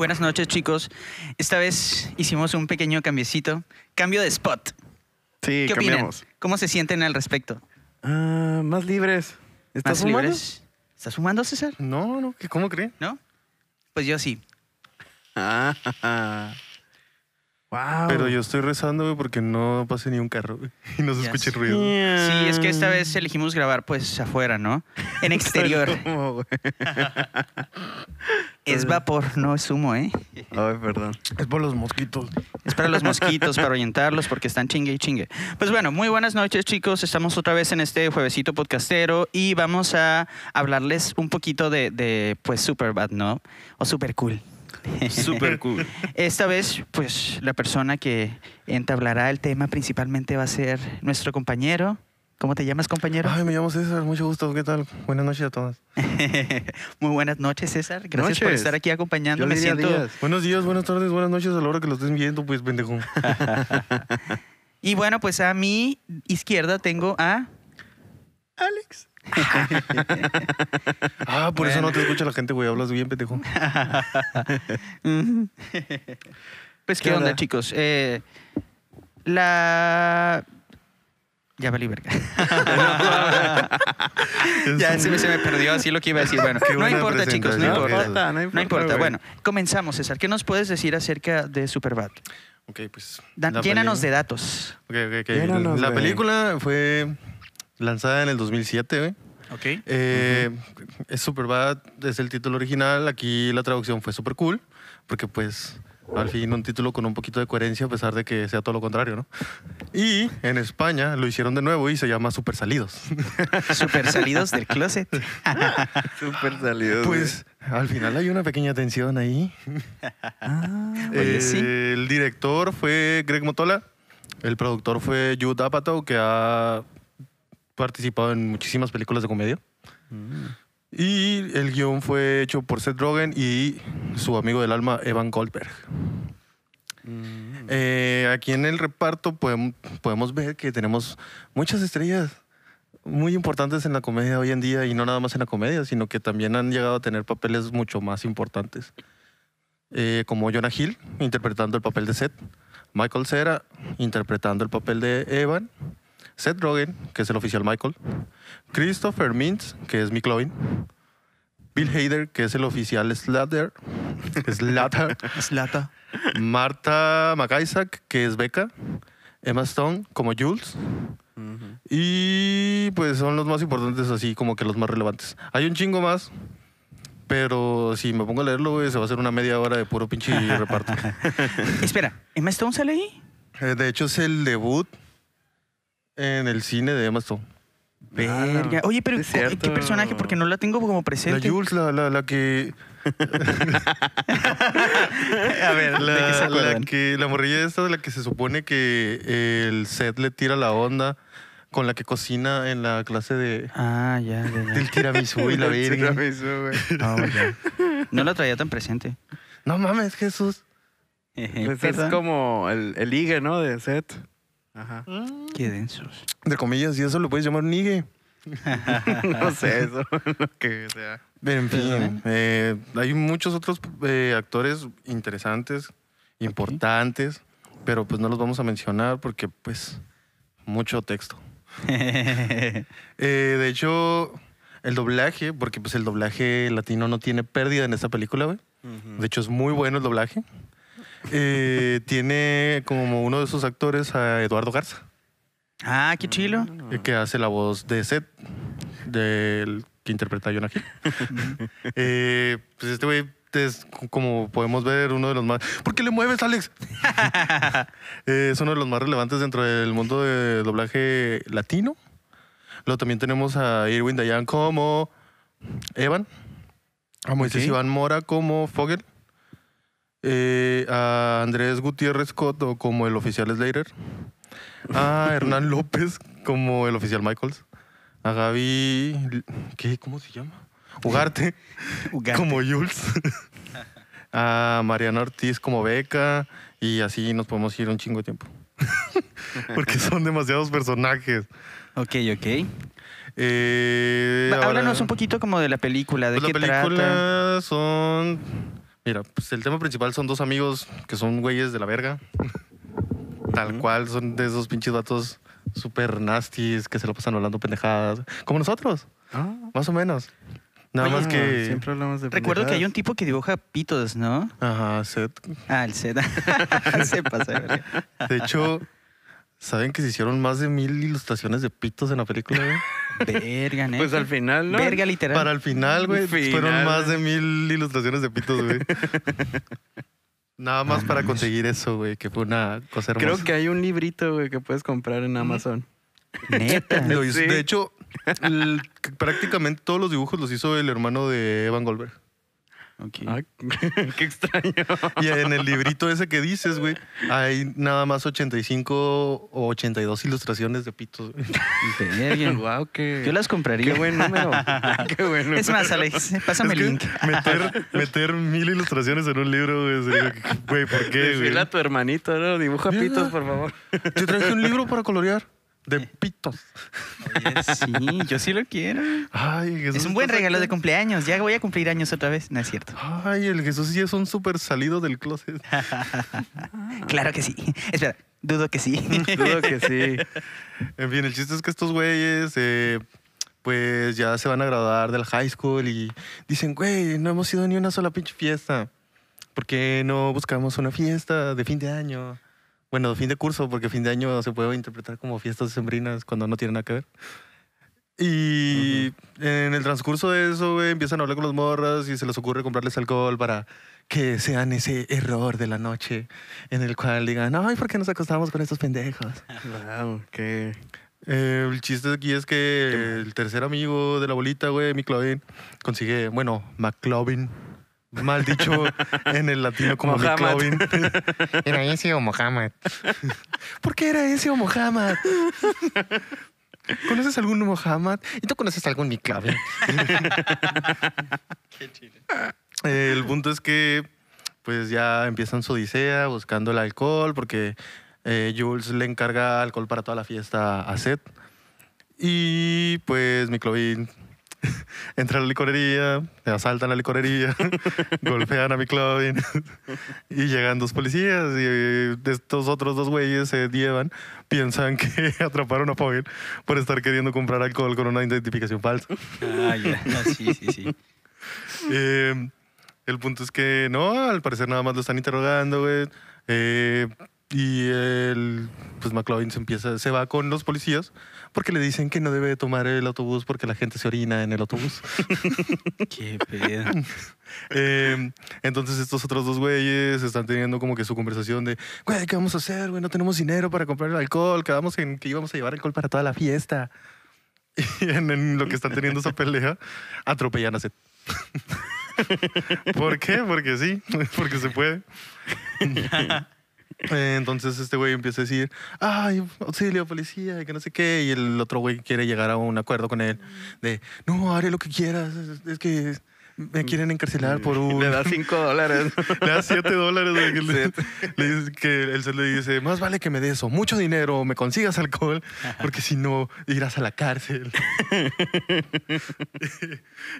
Buenas noches, chicos. Esta vez hicimos un pequeño cambiecito. Cambio de spot. Sí, ¿Qué opinan? cambiamos. ¿Cómo se sienten al respecto? Ah, más libres. ¿Estás ¿Más fumando? libres? ¿Estás fumando, César? No, no, ¿qué- ¿cómo cree? ¿No? Pues yo sí. Ah, wow. Pero yo estoy rezando, güey, porque no pase ni un carro, güey, y no se Ya escuche ruido. Sí, es que esta vez elegimos grabar pues afuera, ¿no? En exterior. ¿Cómo, güey? Es vapor, no es humo, ¿eh? Ay, perdón. Es por los mosquitos. Es para los mosquitos, para orientarlos, porque están chingue y chingue. Pues bueno, muy buenas noches, chicos. Estamos otra vez en este juevesito podcastero y vamos a hablarles un poquito de, de pues, Superbad, ¿no? O Super Cool. Súper cool. Esta vez, pues, la persona que entablará el tema principalmente va a ser nuestro compañero. ¿Cómo te llamas, compañero? Ay, me llamo César, mucho gusto, ¿qué tal? Buenas noches a todas. Muy buenas noches, César. Gracias por estar aquí acompañándome. Siento... días. Buenos días, buenas tardes, buenas noches a la hora que lo estén viendo, pues, pendejo. Y bueno, pues a mi izquierda tengo a... Alex. Ah, por eso no te escucha la gente, güey, hablas bien, pendejo. Pues, ¿qué, ¿Qué onda, onda? chicos? Eh, la... Ya valí verga. ya se me, se me perdió así lo que iba a decir. Bueno, Qué no importa, chicos, no importa. importa, no importa, No importa. Bueno, comenzamos, César. ¿Qué nos puedes decir acerca de Superbad? Ok, pues. Da- llénanos de datos. Ok, ok, ok. Llénanos, La película fue lanzada en el 2007, güey. Ok. Eh, Es Superbad, es el título original. Aquí la traducción fue super cool, porque pues al fin un título con un poquito de coherencia, a pesar de que sea todo lo contrario, ¿no? Y en España lo hicieron de nuevo y se llama Super Salidos. Super salidos del closet. Súper salido. Pues al final hay una pequeña tensión ahí. Oye, Eh, sí. El director fue Greg Motola. El productor fue Jude Apatow, que ha participado en muchísimas películas de comedia. Y el guion fue hecho por Seth Rogen y su amigo del alma, Evan Goldberg. Eh, aquí en el reparto podemos, podemos ver que tenemos muchas estrellas muy importantes en la comedia hoy en día y no nada más en la comedia, sino que también han llegado a tener papeles mucho más importantes. Eh, como Jonah Hill, interpretando el papel de Seth, Michael Cera, interpretando el papel de Evan, Seth Rogen, que es el oficial Michael, Christopher Mintz, que es McLovin, Bill Hader, que es el oficial Slater, Slater, Slata. Marta McIsaac, que es Becca, Emma Stone como Jules, y pues son los más importantes, así como que los más relevantes. Hay un chingo más, pero si me pongo a leerlo, güey, se va a hacer una media hora de puro pinche reparto. Espera, ¿Emma Stone sale ahí? Eh, de hecho, es el debut en el cine de Emma Stone. Verga. Oye, pero es ¿qué cierto. personaje? Porque no la tengo como La presente. Jules, la, la, la que. A ver, La, ¿de qué se la acuerdan? que la morrilla esta de la que se supone que el set le tira la onda con la que cocina en la clase de Ah, ya, ya, ya. del tiramisú y la virgen. Tiramisú, güey. Oh, ya. No la traía tan presente. No mames, Jesús. Pues es Perdón. como el, el ligue, ¿no? De Seth. Ajá. Qué densos. De comillas, y eso lo puedes llamar nigue. no sé, eso. lo que sea. En fin, eh, hay muchos otros eh, actores interesantes, importantes, pero pues no los vamos a mencionar porque pues mucho texto. Eh, de hecho, el doblaje, porque pues el doblaje latino no tiene pérdida en esta película, güey. De hecho, es muy bueno el doblaje. Eh, tiene como uno de sus actores a Eduardo Garza, ah, qué chilo. eh, que hace la voz de Seth, del que interpreta a Jonah Hill. Eh, pues este güey es, como podemos ver, uno de los más... ¿Por qué le mueves, Alex? Eh, es uno de los más relevantes dentro del mundo de doblaje latino. Luego también tenemos a Irwin Dayan como Evan, a Moisés Ok. Iván Mora como Fogel, eh, a Andrés Gutiérrez Scott como el oficial Slater, a Hernán López como el oficial Michaels, a Gaby, ¿qué? ¿Cómo se llama? Ugarte Ugarte. como Jules, a Mariana Ortiz como Beca y así nos podemos ir un chingo de tiempo. Porque son demasiados personajes. Ok, ok. Eh, ahora- Háblanos un poquito como de la película, de Pues qué la película trata. son. Mira, pues el tema principal son dos amigos que son güeyes de la verga. Tal cual, son de esos pinches datos súper nasties que se lo pasan hablando pendejadas. Como nosotros, Ah, más o menos. Nada Oye, más que. Siempre hablamos de Recuerdo que hay un tipo que dibuja pitos, ¿no? Ajá, Seth. Ah, el Z. Se pasa. De hecho, ¿saben que se hicieron más de mil ilustraciones de pitos en la película, güey? Verga, neta. Pues al final, ¿no? Verga, literal. Para el final, güey, Final, fueron más de mil ilustraciones de pitos, güey. Nada más No para conseguir eso, güey, que fue una cosa hermosa. Creo que hay un librito, güey, que puedes comprar en Amazon. Neta. Lo hizo- Sí. De hecho, el- prácticamente todos los dibujos los hizo el hermano de Evan Goldberg. Ah, qué extraño. Y en el librito ese que dices, güey, hay nada más 85 o 82 ilustraciones de pitos. güey. Wow, qué, Yo las compraría. qué buen número. qué bueno. Es más, Alex, pásame Es el link. Meter, meter mil ilustraciones en un libro, güey, güey, ¿por qué, güey? A tu hermanito, ¿no? Dibuja Mira. pitos, por favor. Te traje un libro para colorear de pitos. Oye, sí, yo sí lo quiero. Ay, Jesús Es un buen regalo de cumpleaños. Ya voy a cumplir años otra vez. No es cierto. Ay, el Jesús sí es un súper salido del closet. Claro que sí. Espera, dudo que sí. Dudo que sí. En fin, el chiste es que estos güeyes, eh, pues ya se van a graduar del high school y dicen, güey, no hemos ido ni una sola pinche fiesta. ¿Por qué no buscamos una fiesta de fin de año? Bueno, fin de curso, porque fin de año se puede interpretar como fiestas sembrinas cuando no tienen nada que ver. Y en el transcurso de eso, güey, empiezan a hablar con los morras y se les ocurre comprarles alcohol para que sean ese error de la noche en el cual digan, ay, ¿por qué nos acostamos con estos pendejos? Wow, qué. Eh, el chiste aquí es que el tercer amigo de la bolita, güey, McLovin, consigue, bueno, McLovin, mal dicho en el latino como. McLovin. ¿Era ese o Mohammed? ¿Por qué era ese o Mohammed? ¿Conoces algún Mohammed? ¿Y tú conoces algún McLovin? Eh, el punto es que pues ya empiezan su odisea buscando el alcohol porque eh, Jules le encarga alcohol para toda la fiesta a Seth. Y pues Miklovin entra a la licorería, le asaltan la licorería, golpean a Miklovin y llegan dos policías y eh, estos otros dos güeyes se llevan, piensan que atraparon a Paul por estar queriendo comprar alcohol con una identificación falsa. Ah, ya. No, sí, sí, sí. Eh, el punto es que no, al parecer nada más lo están interrogando, güey. Eh, y el, pues McLovin se empieza, se va con los policías porque le dicen que no debe tomar el autobús porque la gente se orina en el autobús. Qué pedo. Eh, entonces estos otros dos güeyes están teniendo como que su conversación de, güey, ¿qué vamos a hacer? Güey, no tenemos dinero para comprar el alcohol, quedamos en que íbamos a llevar alcohol para toda la fiesta. Y en, en lo que están teniendo esa pelea, atropellan a Seth. ¿Por qué? Porque sí, porque se puede. Eh, Entonces este güey empieza a decir, ay, auxilio, policía, y que no sé qué. Y el otro güey quiere llegar a un acuerdo con él de, no, haré lo que quieras, es, es que me quieren encarcelar por un... Le da cinco dólares. Le da 7 dólares. le, le dice que él se le dice, más vale que me des o mucho dinero o me consigas alcohol, porque si no, irás a la cárcel.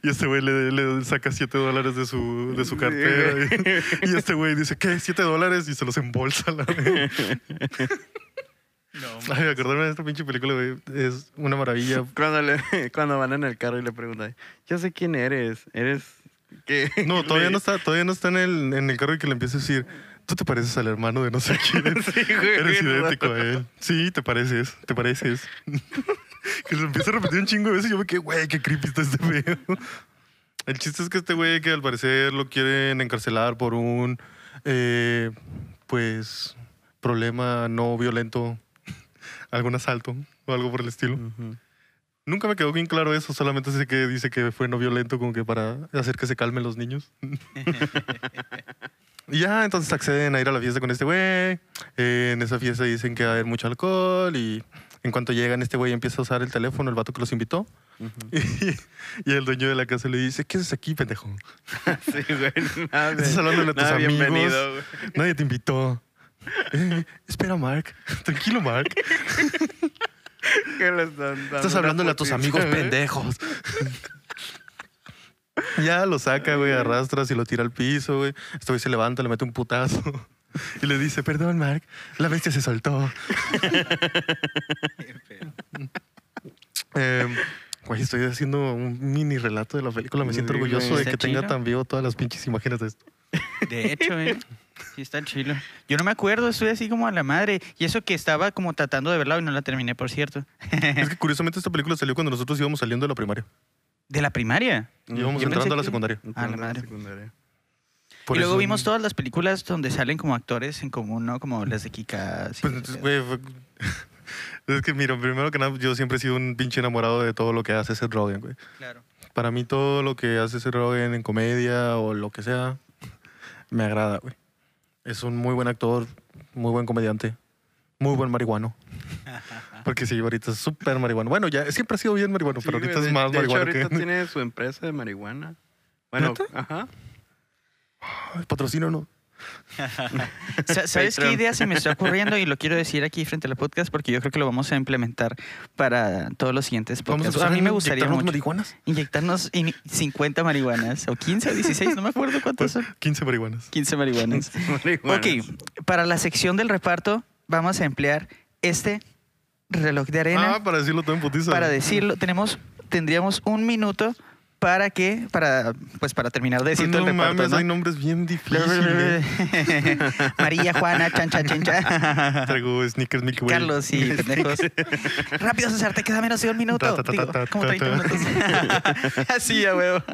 y este güey le, le saca 7 dólares de su, de su cartera. Y, y este güey dice, ¿qué? 7 dólares y se los embolsa. La Ay, acordarme de esta pinche película, güey, es una maravilla. Cuando, le, cuando van en el carro y le preguntan, yo sé quién eres. ¿Eres qué? No, todavía no está, todavía no está en el, en el carro y que le empieza a decir, tú te pareces al hermano de no sé quién. Sí, güey, Eres idéntico a él. Sí, te pareces, te pareces. que se empieza a repetir un chingo de veces y yo me quedé, güey, qué creepy está este feo. El chiste es que este güey que al parecer lo quieren encarcelar por un, eh, pues, problema no violento, algún asalto o algo por el estilo. Nunca me quedó bien claro eso, solamente sé que dice que fue no violento como que para hacer que se calmen los niños. y ya, entonces acceden a ir a la fiesta con este güey. Eh, en esa fiesta dicen que va a haber mucho alcohol y en cuanto llegan este güey empieza a usar el teléfono, el vato que los invitó. Y, y el dueño de la casa le dice, ¿qué haces aquí, pendejo? Sí, güey. Nada de- Estás hablando a tus amigos. bienvenido, güey. Nadie te invitó. "Eh, espera, Mark. Tranquilo, Mark. ¿Qué le están dando Estás hablándole a tus amigos pendejos. Ya lo saca, güey, arrastras y lo tira al piso, güey. Este güey se levanta, le mete un putazo. Y le dice, perdón, Mark, la bestia se soltó. Eh, güey, estoy haciendo un mini relato de la película. Me siento orgulloso de que tenga tan vivo todas las pinches imágenes de esto. De hecho, ¿eh? Sí, está chilo. Yo no me acuerdo, estoy así como a la madre. Y eso que estaba como tratando de verla y no la terminé, por cierto. Es que curiosamente esta película salió cuando nosotros íbamos saliendo de la primaria. ¿De la primaria? Íbamos Yo entrando a la que- secundaria. Ah, la madre. Secundaria. Por y luego eso- vimos todas las películas donde salen como actores en común, ¿no? Como las de Kika. Pues, entonces, güey, fue- es que, mira, primero que nada, yo siempre he sido un pinche enamorado de todo lo que hace Seth Rogen, güey. Claro. Para mí todo lo que hace Seth Rogen en comedia o lo que sea, me agrada, güey. Es un muy buen actor, muy buen comediante, muy buen marihuano. Porque sí, ahorita es súper marihuano. Bueno, ya siempre ha sido bien marihuano, Sí, pero ahorita es más de hecho, marihuano que... ahorita tiene su empresa de marihuana. Bueno, ¿Neta? ajá. Ay, Patrocino, ¿no? Sa- ¿Sabes qué idea se me está ocurriendo? Y lo quiero decir aquí frente al podcast porque yo creo que lo vamos a implementar para todos los siguientes podcasts. a mí me gustaría inyectarnos mucho marihuanas. inyectarnos in- 50 marihuanas o 15 o 16, no me acuerdo cuántas son. 15 marihuanas. 15 marihuanas. Marihuana. Ok, para la sección del reparto vamos a emplear este reloj de arena. Ah, para decirlo todo en putiza. para decirlo, tenemos, tendríamos un minuto para que, para, pues para terminar de decirte no el reparto. mames, ¿no? hay nombres bien difíciles. María, Juana, Chancha, Chencha. Traigo sneakers Mickey Way. Carlos y pendejos. Rápido, César, te queda menos de un minuto. Ta, ta, ta, Digo, como 30 ta. minutos. Así, a huevo.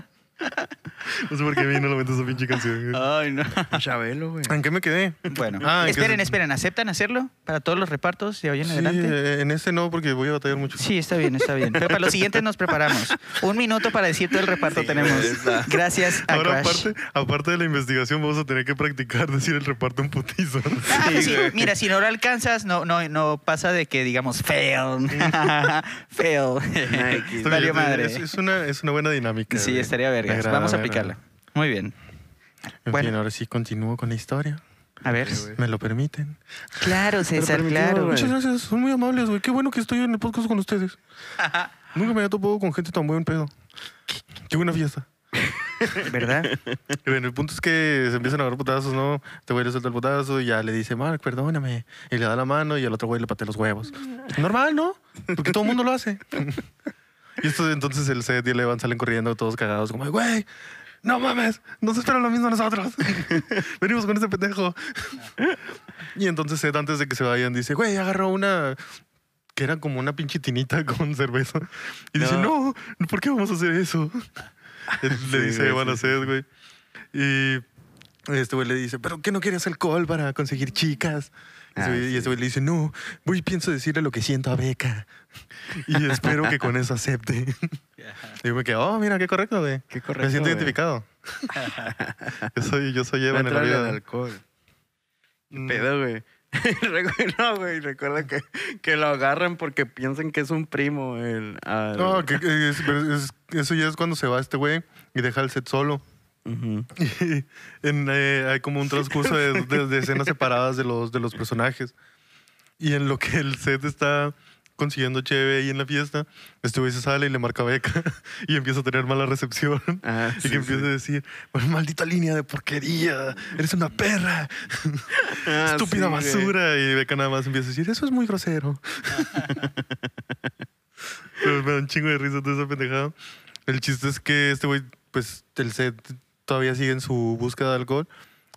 No sé por qué vino la mente esa pinche canción. güey. Ay, no. Chabelo, güey. ¿En qué me quedé? Bueno, Ah, ¿en qué esperen, se- esperen. ¿Aceptan hacerlo para todos los repartos de hoy en Sí, adelante? eh, en ese no, porque voy a batallar mucho. Sí, está bien, está bien. Pero para los siguientes nos preparamos. Un minuto para decir todo el reparto Sí, tenemos. está. Gracias a Ahora, Crash. aparte, aparte de la investigación, vamos a tener que practicar decir el reparto en putizo. Ah, pues sí. Mira, si no lo alcanzas, no, no, no pasa de que digamos fail. fail. Valió madre. Es, es una, es una buena dinámica. Sí, güey. estaría Agrada, Vamos a aplicarla. agrada. Muy bien. En Bueno. fin, ahora sí continúo con la historia. A ver. Sí. ¿Me lo permiten? Claro, César, claro. güey. Muchas gracias, son muy amables, güey. Qué bueno que estoy en el podcast con ustedes. Nunca me había topado con gente tan buen pedo. Qué buena fiesta. ¿Verdad? Bueno, el punto es que se empiezan a agarrar putazos, ¿no? Este güey le suelta el putazo y ya le dice, Mark, perdóname. Y le da la mano y al otro güey le patea los huevos. Normal, ¿no? Porque todo el mundo lo hace. y entonces el Seth y el Evan salen corriendo todos cagados, como, güey, no mames, nos esperan lo mismo a nosotros. Venimos con ese pendejo. y entonces Seth, antes de que se vayan, dice, güey, agarró una que era como una pinche tinita con cerveza. Y dice, no, ¿por qué vamos a hacer eso? Él le Sí, dice Evan a Seth, güey. Y este güey le dice, ¿pero qué no quieres alcohol para conseguir chicas? Y ese Ah, güey- y sí. güey le dice, no, voy pienso decirle lo que siento a Beca. Y espero que con eso acepte. Y yo me quedo, oh, mira, qué correcto, güey. Qué Me correcto, siento güey. identificado. yo soy, yo soy Va a Evan en la vida. alcohol. Mm. Pedo, güey. No, güey, recuerda que, que lo agarran porque piensan que es un primo. El, al- No, que, que es- es- eso ya es cuando se va este güey y deja el set solo. Ujú. Y en, eh, hay como un transcurso de, de- de escenas separadas de los, de los personajes. Y en lo que el set está consiguiendo cheve ahí en la fiesta, este güey se sale y le marca beca y empieza a tener mala recepción. Ah, y sí, que empieza sí. a decir, "Pues, maldita línea de porquería, eres una perra, Ah, estúpida sí, güey. basura. Y Beca nada más empieza a decir, eso es muy grosero. Pero me da un chingo de risa de esa pendejada. El chiste es que este güey, pues el set todavía sigue en su búsqueda de alcohol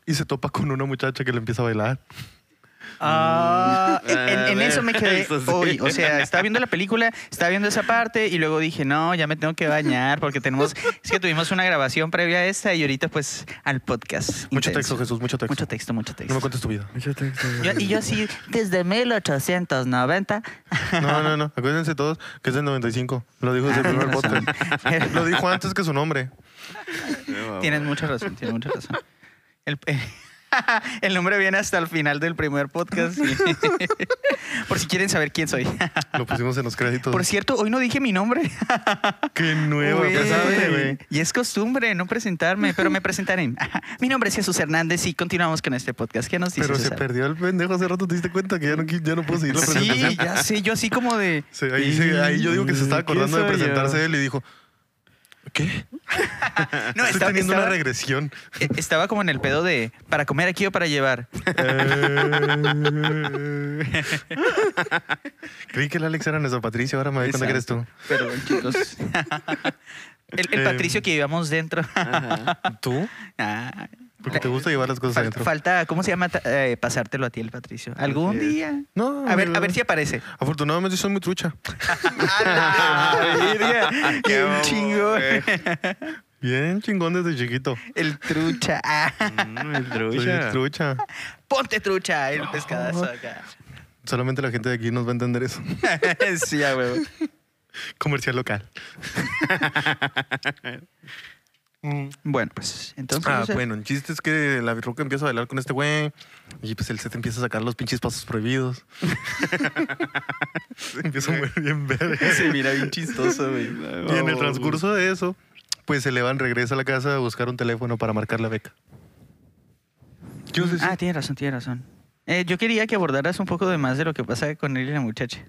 y se topa con una muchacha que le empieza a bailar. Ah, en, Ah, eso me quedé eso sí. hoy. O sea, estaba viendo la película, estaba viendo esa parte y luego dije, no, ya me tengo que bañar porque tenemos. Es que tuvimos una grabación previa a esta y ahorita, pues, al podcast. Mucho intenso. texto, Jesús, mucho texto. Mucho texto, mucho No texto. me cuentes tu vida. Mucho texto. Yo- y yo así, desde 1890. No, no, no. Acuérdense todos que es del 95. Lo dijo desde el Ah, primer tienes podcast. razón. Lo dijo antes que su nombre. Tienes mucha razón, tienes mucha razón. El, el nombre viene hasta el final del primer podcast. Por si quieren saber quién soy. Lo pusimos en los créditos. Por cierto, hoy no dije mi nombre. Qué nuevo. Y es costumbre no presentarme, pero me presentaré. Mi nombre es Jesús Hernández y continuamos con este podcast. ¿Qué nos dices, Pero se perdió el pendejo hace rato. ¿Te diste cuenta que ya no, ya no puedo seguir la presentación? Sí, ya sé, yo así como de... Sí, ahí, se- ahí yo digo que se estaba acordando de ¿Quién soy presentarse yo? él y dijo, ¿Qué? No, Estoy estaba, teniendo estaba- una regresión. eh, estaba como en el pedo de para comer aquí o para llevar. Creí que el Alex era nuestro Patricio, ahora me doy cuenta que eres tú. Pero chicos. el, el Eh, Patricio que llevamos dentro. Ajá. ¿Tú? Ah, Porque te gusta llevar las cosas fal- adentro. falta, ¿cómo se llama? Ta- eh, pasártelo a ti, el Patricio. ¿Algún Así es. día? No, A ver, a ver si aparece. Afortunadamente soy muy trucha. Qué güey. Bien chingón desde chiquito. El trucha. Ah, Mm, el Soy trucha. trucha. Ponte trucha, el pescadazo acá. Solamente la gente de aquí nos va a entender eso. sí, a huevo. Comercial local. Mm. Bueno, pues entonces. Ah, o sea, bueno, el chiste es que la birruca empieza a bailar con este güey y pues él se te empieza a sacar los pinches pasos prohibidos. empieza a mover bien verde. Se mira bien chistoso, güey. Y en el transcurso de eso, pues se Elevan regresa a la casa a buscar un teléfono para marcar la beca. ¿Qué ibas a decir? Ah, tiene razón, tiene razón. Eh, yo quería que abordaras un poco de más de lo que pasa con él y la muchacha.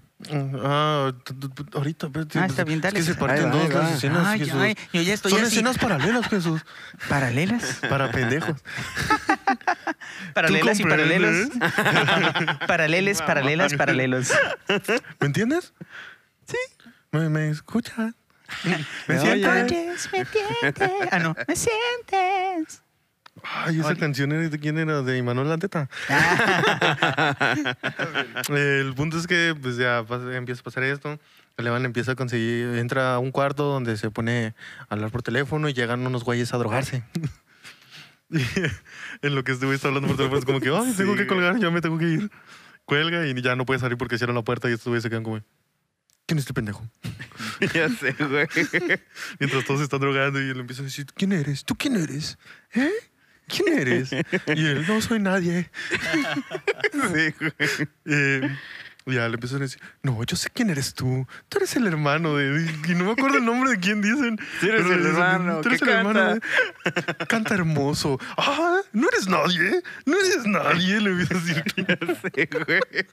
Ah, t- t- ahorita. espérate, Ah, está bien, es dale. que se parten dos las escenas, Ay, Jesús. ay, yo ya estoy Son así. escenas paralelas, Jesús. ¿Paralelas? Para pendejos. Paralelas y paralelos. Paraleles, paralelas, paralelos. ¿Me entiendes? Sí. ¿Me, me escuchas? ¿Me Me sientes? Oyes, me entiendes. Ah, no. Me sientes. Ay, esa canción era de quién era, de Imanol Lanteta. El punto es que pues ya pasa- empieza a pasar esto. Elevan empieza a conseguir, entra a un cuarto donde se pone a hablar por teléfono y llegan unos güeyes a drogarse. Y en lo que güey está hablando por teléfono es como que, ay, tengo Sí, que colgar, ya me tengo que ir. Cuelga y ya no puede salir porque cierran la puerta y estos güeyes se quedan como, ¿quién es este pendejo? ya sé, güey. Mientras todos se están drogando y él empieza a decir, ¿quién eres? ¿Tú quién eres? ¿Eh? ¿Quién eres? Y él, no soy nadie. Sí, güey. Eh, ya le empiezan a decir, no, yo sé quién eres tú. Tú eres el hermano de... Y no me acuerdo el nombre de quién dicen. Sí eres pero el hermano, Tú eres el hermano. canta". de- Canta hermoso. Ah, no eres nadie. No eres nadie. Le empieza a decir. Sí, güey.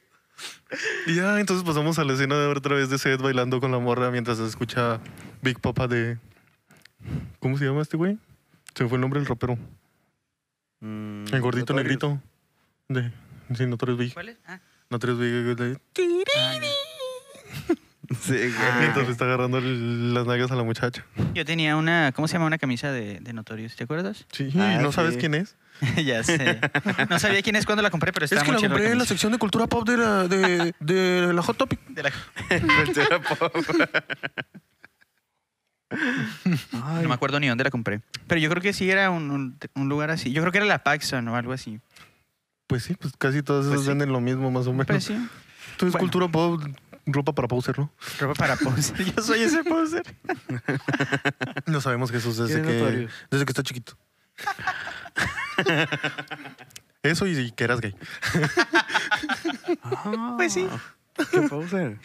Y ya, entonces pasamos a la escena de otra vez de Seth bailando con la morra mientras se escucha Big Papa de... ¿Cómo se llama este güey? Se me fue el nombre del rapero. Mm, El gordito negrito. De... Sí, Notorious Big. ¿Cuál es? Ah. Notorious Big. de- Ah. Sí, güey. Ah. Le está agarrando el- las nalgas a la muchacha. Yo tenía una, ¿cómo se llama? Una camisa de, de Notorious, ¿te acuerdas? Sí, Ah, ¿no sabes quién es? ya sé. No sabía quién es cuando la compré, pero estaba es que muy la compré en la sección de cultura pop de la, de, de la Hot Topic. De la- Cultura pop. Ay, No me acuerdo ni dónde la compré. Pero yo creo que sí era un, un- un lugar así. Yo creo que era la Paxson o algo así. Pues sí, pues casi todas esas Pues sí. venden lo mismo, más o menos. Pues sí. Entonces, Bueno. cultura pop, ropa para poser, ¿no? Ropa para poser. Yo soy ese poser. No sabemos Jesús desde ¿Quién es que, desde que está chiquito. Eso y, y que eras gay. Ah, Pues sí. ¿Qué poser?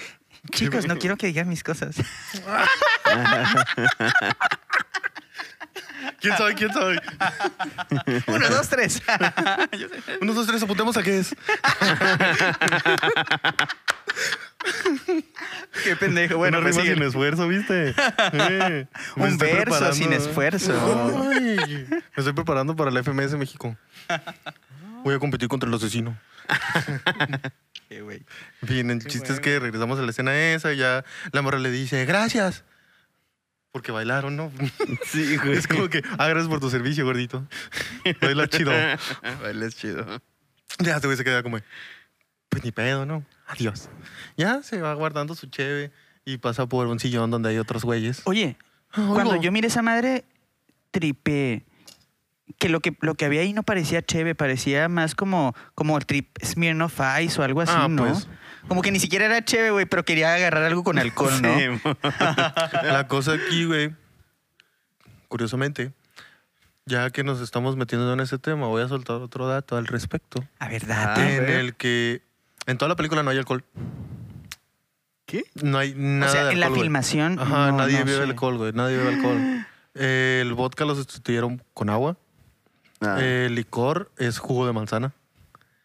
Chicos, no quiero que digan mis cosas. ¿Quién sabe? ¿Quién sabe? Uno, dos, tres. Uno, dos, tres, apuntemos a qué es. Qué pendejo. Bueno, pues rima sin esfuerzo, ¿viste? Eh, Un verso sin esfuerzo. Ay, me estoy preparando para la FMS México. Voy a competir contra el asesino. Qué güey. En fin, el Qué chiste es que regresamos a la escena esa y ya la morra le dice, gracias. Porque bailaron, ¿no? Sí, güey. Es como que, ah, gracias por tu servicio, gordito. Baila chido. Bailes chido. Ya, este güey se queda como, pues ni pedo, ¿no? Adiós. Ya se va guardando su cheve y pasa por un sillón donde hay otros güeyes. Oye, Ah, cuando yo miré esa madre, tripé. Que lo que, lo que había ahí no parecía cheve, parecía más como, como el trip Smirnoff Ice o algo así, Ah, ¿no? pues. Como que ni siquiera era cheve, güey, pero quería agarrar algo con alcohol, ¿no? Sí, La cosa aquí, güey, curiosamente, ya que nos estamos metiendo en ese tema, voy a soltar otro dato al respecto. A ver, Ah, date. en el que en toda la película no hay alcohol. ¿Qué? No hay nada o sea, de en la alcohol, filmación. Ajá, no- nadie no bebe sé. alcohol, güey. Nadie bebe alcohol. el vodka lo sustituyeron con agua. Ah, El licor es jugo de manzana.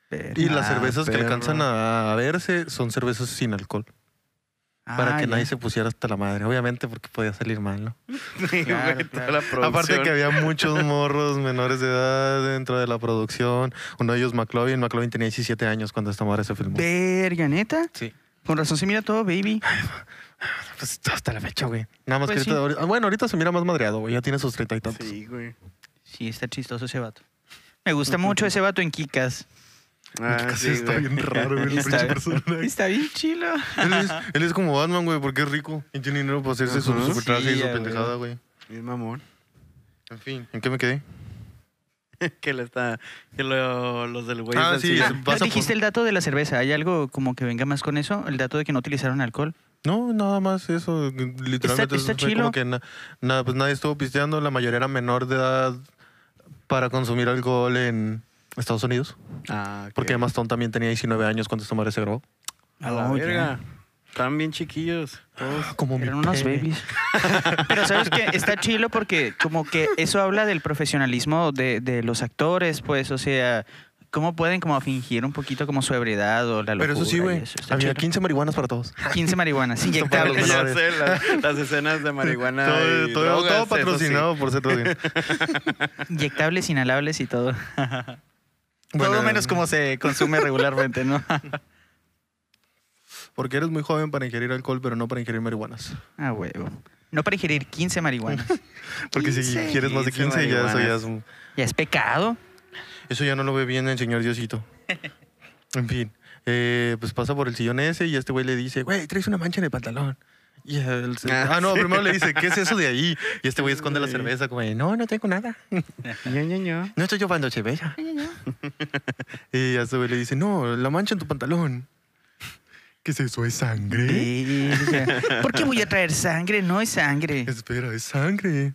Pero- Y las Ah, cervezas que alcanzan a, a verse son cervezas sin alcohol. para Ah, que ya. nadie se pusiera hasta la madre. Obviamente porque podía salir mal, ¿no? Sí, Claro, güey, claro. toda la Aparte que había muchos morros menores de edad dentro de la producción. Uno de ellos, McLovin. McLovin tenía 17 años cuando esta madre se filmó. Verga, neta. Sí. Con razón se mira todo, baby. Pues hasta la fecha, güey. Nada más Pues que ahorita, ahorita- bueno, ahorita se mira más madreado, güey. Ya tiene sus treinta y tantos. Sí, güey. Sí, está chistoso ese vato. Me gusta mucho ese vato en Kikas. Ah, sí, está güey. bien raro, güey. el Está, personaje. está bien chilo. Él es, él es como Batman, güey, porque es rico y tiene dinero para hacerse su super traje Sí, y su pendejada, güey. Bien mamón. En fin, ¿en qué me quedé? que le está. Que lo- los del güey. Ah, sí, Ah, no dijiste por- el dato de la cerveza. ¿Hay algo como que venga más con eso? El dato de que no utilizaron alcohol. No, nada más eso. Literalmente está eso fue chilo. como que na- na- pues nadie estuvo pisteando. La mayoría era menor de edad para consumir alcohol en Estados Unidos. Ah, ok. Porque Emma Stone también tenía 19 años cuando esta madre se grabó. A la Oh, verga. Están bien chiquillos. Todos. Como mi Eran unos babies. Pero sabes que está chilo porque como que eso habla del profesionalismo de, de los actores, pues, o sea, cómo pueden como fingir un poquito como su ebriedad o la locura. Pero eso sí, güey. Había chido. 15 marihuanas para todos. 15 marihuanas inyectables. Ya sé, las, las escenas de marihuana. todo, y todo- drogas, todo eso sí. patrocinado por Rogen. Inyectables, inhalables y todo. Bueno, todo menos como se consume regularmente, ¿no? Porque eres muy joven para ingerir alcohol, pero no para ingerir marihuanas. Ah, huevo. No para ingerir 15 marihuanas. Porque si 15, quieres más de 15 15, ya eso ya marihuanas. es un... Ya es pecado. Eso ya no lo ve bien el señor Diosito. En fin, eh, pues pasa por el sillón ese y este güey le dice, güey, traes una mancha en el pantalón. Y se- Ah, ah, no, sí. primero le dice, ¿qué es eso de ahí? Y este güey esconde la Sí. cerveza como, de, no, no tengo nada. Ño, Ño, Ño. No estoy llevando cerveza. y a este güey le dice, no, la mancha en tu pantalón. ¿Qué es eso? ¿Es sangre? Verga. ¿Por qué voy a traer sangre? No es sangre. Espera, es sangre.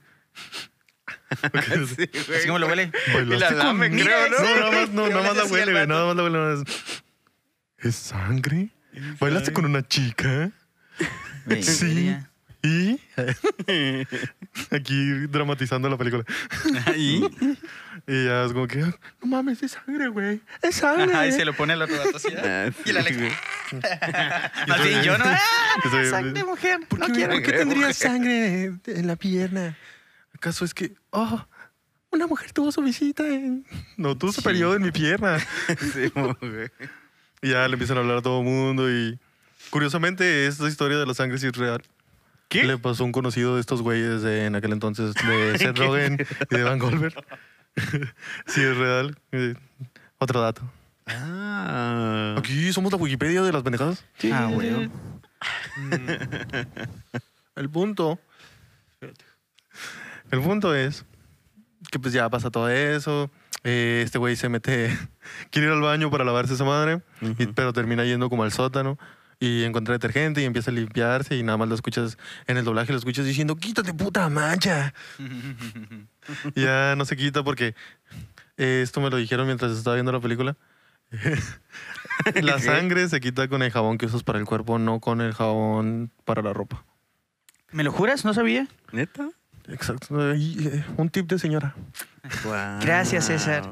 Sí, güey. Así como lo huele. ¿no? No, nada más, no, nada más la huele, güey. Nada más la huele. nada más. ¿Es sangre? ¿Bailaste con una chica? Sí. ¿Y? Aquí dramatizando la película. ¿Y? Y ya es como que, no mames, es sangre, güey. Es sangre. Ajá, y se lo pone el otro vato así. ¿eh? Ah, Y la sí, Alexa. güey. Más bien yo, ¿no? ¡Ah! Yo soy- Sangre, mujer. ¿Por No qué, quiero. por qué Creo, tendría güey. sangre en la pierna? ¿Acaso es que, oh, una mujer tuvo su visita en... No, tuvo su Sí. periodo en mi pierna. Sí, güey. Y ya le empiezan a hablar a todo el mundo y... Curiosamente, esta historia de la sangre sí es real. ¿Qué? Le pasó a un conocido de estos güeyes de, en aquel entonces, de Seth Rogen y de Van Goldberg. sí, es real. Eh, Otro dato. Ah. Aquí somos la Wikipedia de las pendejadas. Ah, huevo. El punto. El punto es que pues ya pasa todo eso. eh, este güey se mete. Quiere ir al baño para lavarse esa madre. y- pero termina yendo como al sótano. Y encuentra detergente y empieza a limpiarse. Y nada más lo escuchas en el doblaje, lo escuchas diciendo: Quítate, puta mancha. Y ya no se quita porque eh, esto me lo dijeron mientras estaba viendo la película. la sangre se quita con el jabón que usas para el cuerpo, no con el jabón para la ropa. ¿Me lo juras? ¿No sabía? ¿Neta? Exacto. Eh, un tip de señora. Gracias, César.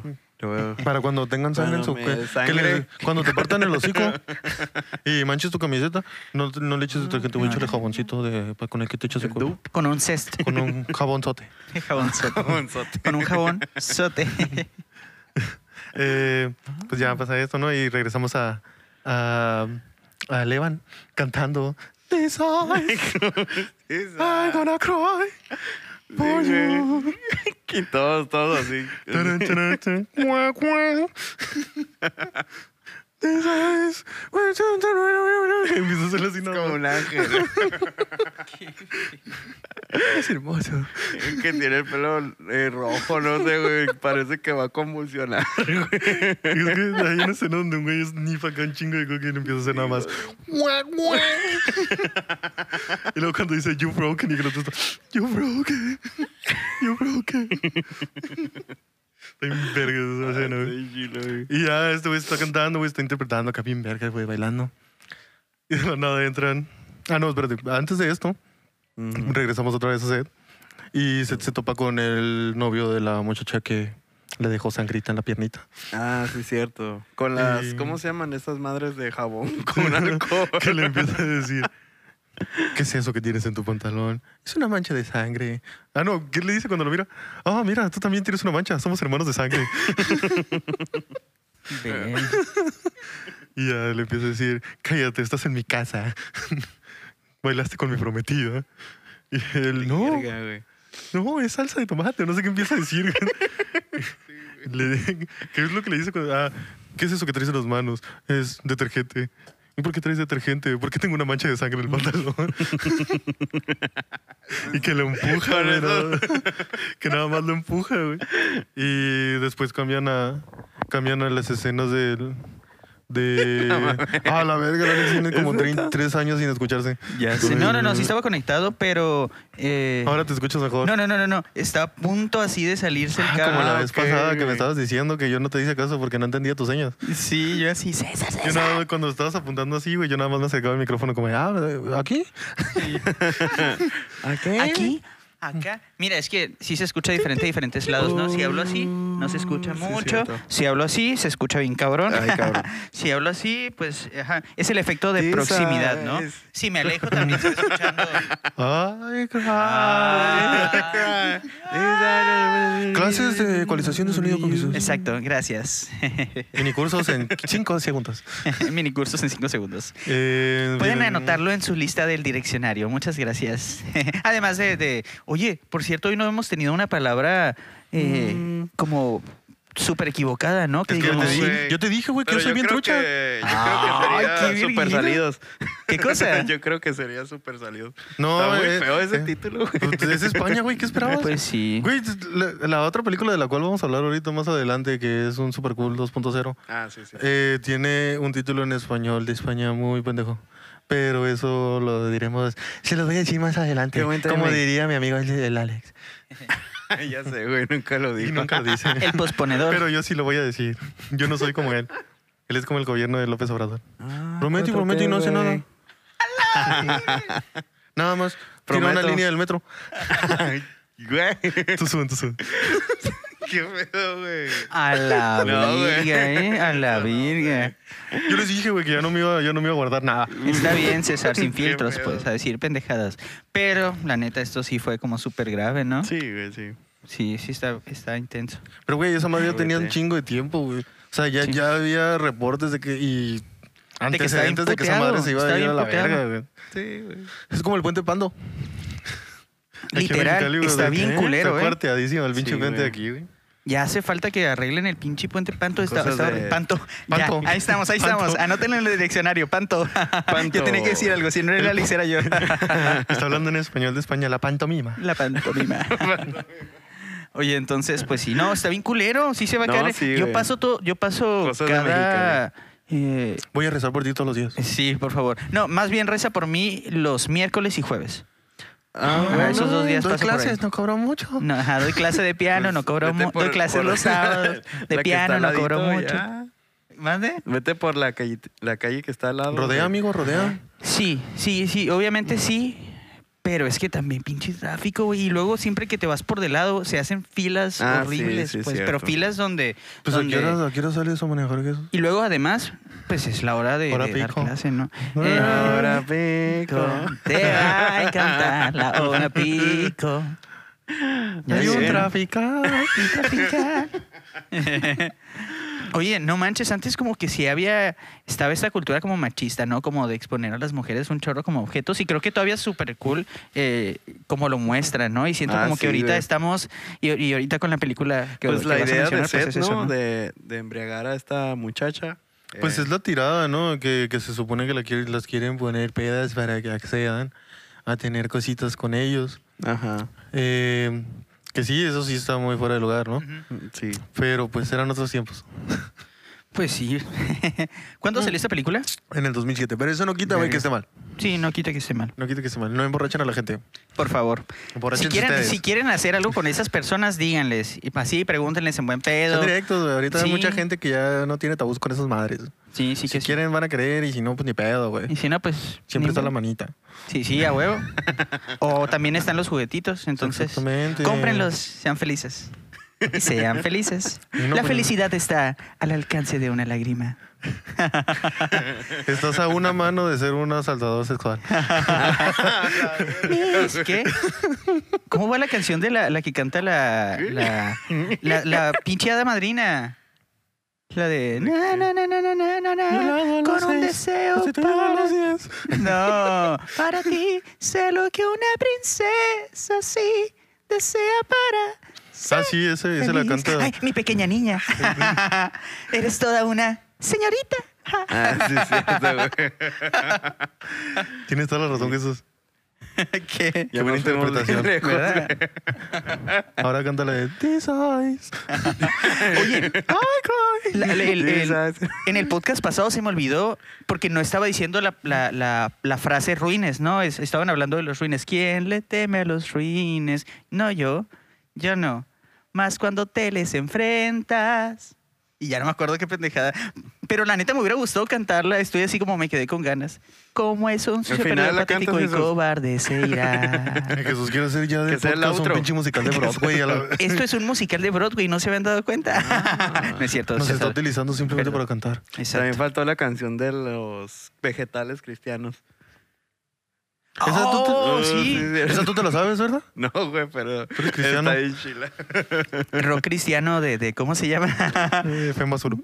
Para cuando tengan sangre en su que- le- cuando te partan el hocico y manches tu camiseta, no, no le eches detergente, voy a echarle jaboncito de, con el que te echas el dupe. Con un cest. Con un jabonzote. jabón sote. Jabonzote. Con un jabón sote. Eh, pues ya pasa esto, ¿no? Y regresamos a, a, a Levan cantando This eyes, I'm gonna cry for you. Y todos, todos así. This eyes, Empieza a hacerle así nada Como un ángel. Es hermoso. que tiene el pelo eh, rojo, no sé, güey. Parece que va a convulsionar. Es que hay una escena donde un güey snifa acá un chingo de coca y empieza a hacer nada más. Y luego cuando dice you broken y que el otro está you broken, you broken. Está bien verga esa escena, güey. Sí, chilo, güey. Y ya este güey está cantando, güey, está interpretando acá bien verga, güey, bailando. Y de la nada entran. Ah, no, espérate. Antes de esto, regresamos otra vez a Seth. Y se, se topa con el novio de la muchacha que le dejó sangrita en la piernita. Ah, sí, cierto. Con las, Y- ¿cómo se llaman estas madres de jabón? Con alcohol. que le empieza a decir, ¿Qué es eso que tienes en tu pantalón? Es una mancha de sangre. Ah, no, ¿qué le dice cuando lo mira? Ah, mira, tú también tienes una mancha. Somos hermanos de sangre. Y ya le empieza a decir, cállate, estás en mi casa. Bailaste con mi prometida. Y él, no, no, es salsa de tomate. No sé qué empieza a decir. Le- ¿Qué es lo que le dice? cuando- ah, ¿qué es eso que traes en las manos? Es detergente. ¿Y por qué traes detergente? ¿Por qué tengo una mancha de sangre en el pantalón? y que lo empuja, güey, que nada más lo empuja, güey. Y después cambian a, cambian a las escenas del... De... Ah, la verga, Alex tiene como 33 años sin escucharse. Ya sé. No, no, no, sí estaba conectado, pero. eh, Ahora te escuchas mejor. no, no, no, no, no. Está a punto así de salirse el Ah, cable. como la vez pasada que me estabas diciendo que yo no te hice caso porque no entendía tus señas. Sí, yo así, César, Yo César. nada más cuando estabas apuntando así, güey, yo nada más me acercaba el micrófono como, ah, ¿aquí? Aquí, acá. Mira, es que sí se escucha diferente a diferentes lados, ¿no? Si hablo así, no se escucha mucho. si hablo así, se escucha bien cabrón. Ay, cabrón. si hablo así, pues ajá, es el efecto de proximidad, ¿no? sabes. Si me alejo también se está escuchando. Ay, Ah. Clases de ecualización de sonido con Jesús. Exacto, gracias. Minicursos en 5 segundos. Mini cursos en 5 segundos. Eh, Pueden bien. anotarlo en su lista del diccionario. Muchas gracias. Además de, de- oye, por cierto, hoy no hemos tenido una palabra eh, Mm. como súper equivocada, ¿no? Que Es que yo, te Sí, di- güey. yo te dije, güey, que yo soy bien creo trucha. que- yo Ay, creo qué que sería super virguina. salidos. ¿Qué cosa? yo creo que sería super salidos. No, Está muy eh, feo ese eh, título, güey. Pues es España, güey, ¿qué esperabas? Pues sí. Güey, la, la otra película de la cual vamos a hablar ahorita más adelante, que es un Super Cool 2.0, Ah, sí, sí. eh, tiene un título en español de España muy pendejo. Pero eso lo diremos, se los voy a decir más adelante. Como diría mi amigo el, el Alex. ya sé, güey, nunca lo Y dijo. nunca lo dice. El posponedor. Pero yo sí lo voy a decir. Yo no soy como él. Él es como el gobierno de López Obrador. Ah, Prometo y ¿cuánto prometo y no hace nada. Nada más. Tiene una Prometo. línea del metro. Güey, Tú sube, tú sube. Qué pedo, güey. A la No, güey. virga, ¿eh? A la virga. Yo les dije, güey, que ya no me iba, yo no me iba a guardar nada. Está bien, César, sin filtros, pues, a decir pendejadas. Pero, la neta, esto sí fue como súper grave, ¿no? Sí, güey, sí. Sí, sí está, está intenso. Pero, güey, esa madre ya Güey, tenía un chingo de tiempo, güey. O sea, ya, Sí. ya había reportes de que. Y antecedentes de que esa madre se iba a ir a la verga, güey. Sí, güey. Es como el puente Pando. Literal, güey, está bien culero, Está ¿eh? cuarteadísimo el pinche puente de güey. aquí, güey. Ya hace falta que arreglen el pinche puente Panto. Está, está- de- Panto. Panto. Ya, ahí estamos, ahí Panto. estamos. Anótenlo en el diccionario. Panto. Panto. Yo tenía que decir algo. Si no era Alex, era yo. Está hablando en español de España, la pantomima. La pantomima. Oye, entonces, pues sí, no, está bien culero. Sí se va a No, caer. sí, yo paso todo, yo paso Cosas cada. eh, Voy a rezar por ti todos los días. sí, por favor. No, más bien reza por mí los miércoles y jueves. Ah, esos dos días Doy paso por ahí. clases, no cobro mucho. No, ajá, doy clase de piano, no cobro Vete mu- por- doy clases por- los sábados de piano, no cobro mucho. ya. ¿Mande? Vete por la calle, la calle que está al lado. Rodea, amigo, rodea. Sí, sí, sí, obviamente sí. Pero es que también pinche tráfico, güey. Y luego siempre que te vas por de lado se hacen filas Ah, horribles, sí, pues. Pero filas donde. Pues ¿a donde- qué hora, a qué hora sale eso manejar que eso? Y luego además, pues es la hora de, Hora de dar pico. clase, ¿no? Eh, Ahora pico. Te va a encantar la hora pico. Ya Hay un traficante. Oye, no manches, antes como que sí había, estaba esta cultura como machista, ¿no? Como de exponer a las mujeres un chorro como objetos y creo que todavía es súper cool eh, como lo muestran, ¿no? Y siento Ah, como que sí, ahorita güey. estamos, y, y ahorita con la película que, Pues que la vas a idea de mencionar, pues Seth, es eso, ¿no? ¿no? De, de embriagar a esta muchacha. Pues eh, es la tirada, ¿no? Que, que se supone que la quiere- las quieren poner pedas para que accedan a tener cositas con ellos. Ajá. Eh, que sí, eso sí está muy fuera de lugar, ¿no? Sí. Pero pues eran otros tiempos. Pues sí. ¿Cuándo salió esta película? En el 2007. Pero eso no quita, güey, que esté mal. Sí, no quita que esté mal. No quita que esté mal. No emborrachen a la gente. Por favor. Si quieren, ustedes. si quieren hacer algo con esas personas, díganles. Y así, pregúntenles en buen pedo. Sean directos, güey. Ahorita Sí. hay mucha gente que ya no tiene tabús con esas madres. Sí, sí si que sí. quieren van a creer y si no, pues ni pedo, güey. Y si no, pues. Siempre ni está la manita. Sí, sí, a huevo. o también están los juguetitos, entonces. Exactamente. Cómprenlos, sean felices. sean felices. No La ponen- felicidad está al alcance de una lágrima. Estás a una mano de ser un asaltador sexual. ¿Qué? ¿Cómo va la canción de la, la que canta la, la, la, la pinche hada madrina? La de... Na, na, na, na, na, na, na, na, con un deseo para... No, para ti sé lo que una princesa sí desea para Ah, sí, ese, ese la canta. Ay, mi pequeña niña. Eres toda una señorita. Ah, sí, güey. Tienes toda la razón, Jesús. ¿Qué? Ya buena interpretación. Ahora canta la de These eyes. Oye, I cry. la- la- el- el- ¿sabes? en el podcast pasado se me olvidó porque no estaba diciendo la, la- la- la frase ruines, ¿no? Es- estaban hablando de los ruines. ¿Quién le teme a los ruines? No yo, yo no. Más cuando te les enfrentas. Y ya no me acuerdo qué pendejada. Pero la neta me hubiera gustado cantarla. Estoy así como me quedé con ganas. Como es un sucio patético y cobarde se irá. Jesús quiere hacer ya de Que sea el podcast un pinche musical de Broadway. la- Esto es un musical de Broadway, no se habían dado cuenta. no es cierto. Nos está utilizando simplemente Perdón. para cantar. Exacto. También faltó la canción de los vegetales cristianos. Esa tú te- Oh, sí. sí, sí. Esa tú te la sabes, ¿verdad? No, güey, pero ¿Tú eres cristiano? está ahí chila. Rock cristiano de, de ¿cómo se llama? Eh, Fema Zulu.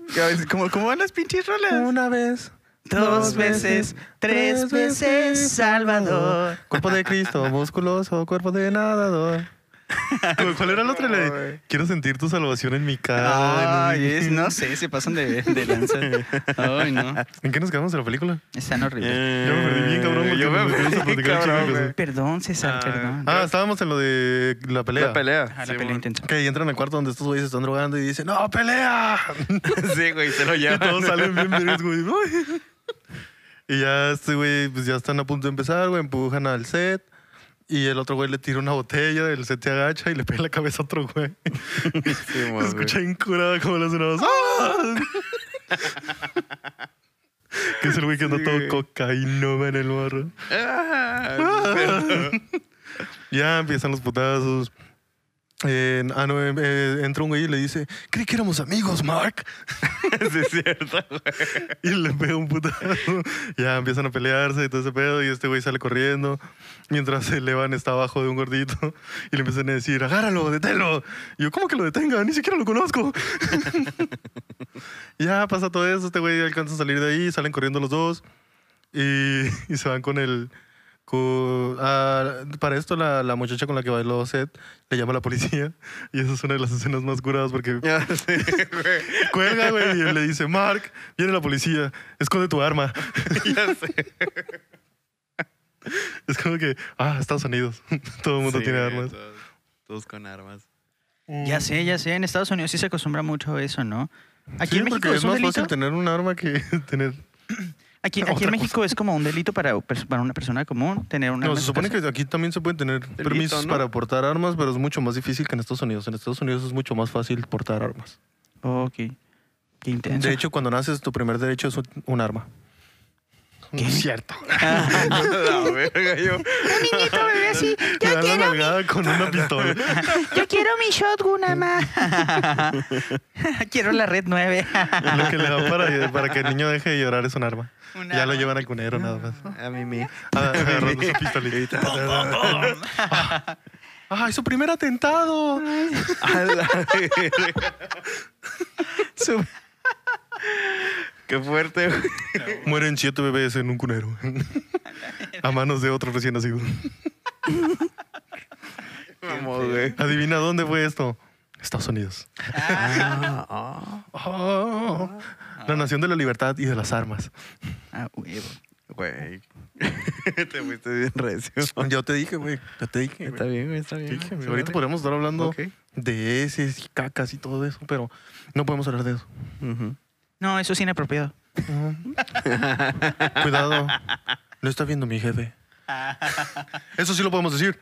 ¿Cómo, ¿Cómo van las pinches rolas? Una vez. Dos veces, tres veces, Salvador. Cuerpo de Cristo, musculoso, cuerpo de nadador. ¿Cuál era el otro? La de, Quiero sentir tu salvación en mi cara. Ay, es- no sé, se pasan de, de lanza. Ay, no. ¿En qué nos quedamos en la película? Están horribles. Eh, Yo me perdí bien, cabrón, Yo me perdí, cabrón. Perdón, César, Ah. perdón. Ah, estábamos en lo de la pelea. La pelea. Ajá, la Sí, pelea intensa. Que entran al cuarto donde estos güeyes se están drogando y dicen, ¡No, pelea! Sí, güey, se lo Y llevan. todos salen bien verdes, güey. Y ya este güey, pues ya están a punto de empezar, güey, empujan al set. Y el otro güey le tira una botella, el set se agacha y le pega en la cabeza a otro güey. Sí, Se escucha incurada como las sonadas. que es el güey que anda Sí, todo cocaíno en el morro. Ah, Ya empiezan los putazos. Eh, ah, no, eh, eh, entra un güey y le dice, creí que éramos amigos, Mark. sí, es cierto, güey. Y le pega un putazo. Ya empiezan a pelearse y todo ese pedo. Y este güey sale corriendo. Mientras el Evan está abajo de un gordito. Y le empiezan a decir, agárralo, deténlo. Y yo, ¿cómo que lo detenga? Ni siquiera lo conozco. ya pasa todo eso. Este güey alcanza a salir de ahí. Salen corriendo los dos. Y, y se van con el... ah, para esto, la, la muchacha con la que bailó Seth le llama a la policía. Y esa es una de las escenas más curadas porque Ya, sí, güey. cuelga, güey, y le dice, Mark, viene la policía, esconde tu arma. Ya sé. Es como que, ah, Estados Unidos, todo el mundo Sí, tiene armas. Todos, todos con armas. Ya sé, ya sé. En Estados Unidos sí se acostumbra mucho a eso, ¿no? Aquí Sí, en México porque es es un más delito. fácil tener un arma que tener... Aquí, aquí en México es como un delito para, para una persona común tener una No, se supone que aquí también se pueden tener Delito, permisos ¿no? para portar armas, pero es mucho más difícil que en Estados Unidos. En Estados Unidos es mucho más fácil portar armas. Ok. Qué intenso. De hecho, cuando naces, tu primer derecho es un, un arma. No es cierto. La verga, yo. niñito bebé así. Dan la nalgada con una pistola. Yo quiero mi shotgun, mamá. quiero la red 9. Lo que le dan para, para que el niño deje de llorar es un arma. Un ya lo llevan al cunero nada más. A mí me. Ah, Agarrando su pistolita. ¡Ay, su primer atentado! A la verga. Su- Qué fuerte, güey. Mueren siete bebés en un cunero. A manos de otro recién nacido. Vamos, güey. Adivina dónde fue esto. Estados Unidos. Ah, Oh, la nación de la libertad y de las armas. Ah, huevo. Güey. Te fuiste bien recio. Yo te dije, güey. Ya te dije. Está bien, güey, está bien. dije, güey. Sí, Ahorita podríamos estar hablando de heces y cacas y todo eso, pero no podemos hablar de eso. Ujú. No, eso es inapropiado. Cuidado. Lo está viendo mi jefe. Eso sí lo podemos decir.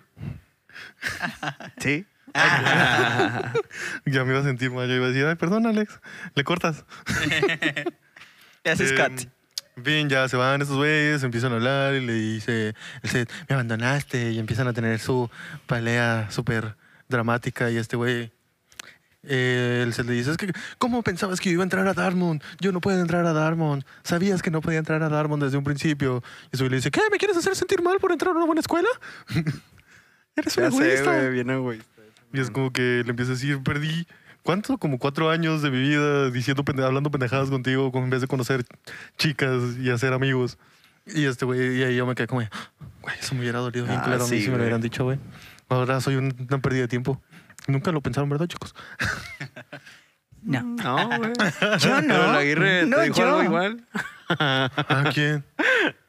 ¿Sí? Ya me iba a sentir mal. Yo iba a decir, ay, perdón, Alex. Le cortas. Te haces Eh, cut. Bien, ya se van estos güeyes, empiezan a hablar y le dice, el set, me abandonaste y empiezan a tener su pelea súper dramática y este güey eh, él se le dice, es que, ¿cómo pensabas que yo iba a entrar a Dartmouth? Yo no puedo entrar a Dartmouth. Sabías que no podía entrar a Dartmouth desde un principio. Y Zoe le dice, ¿qué? ¿Me quieres hacer sentir mal por entrar a una buena escuela? Eres un egoísta. güey, bien egoísta. Y es como que le empieza a decir, perdí, ¿cuánto? Como cuatro años de mi vida diciendo, hablando pendejadas contigo en vez de conocer chicas y hacer amigos. Y este güey, y ahí yo me quedé como, güey, eso me hubiera dolido bien Ah, claro a mí sí, si me lo hubieran dicho, güey. Ahora soy un- una pérdida de tiempo. Nunca lo pensaron, ¿verdad, chicos? No. No, güey. Yo no. Pero la Aguirre No, te dijo yo. algo igual. ¿A quién?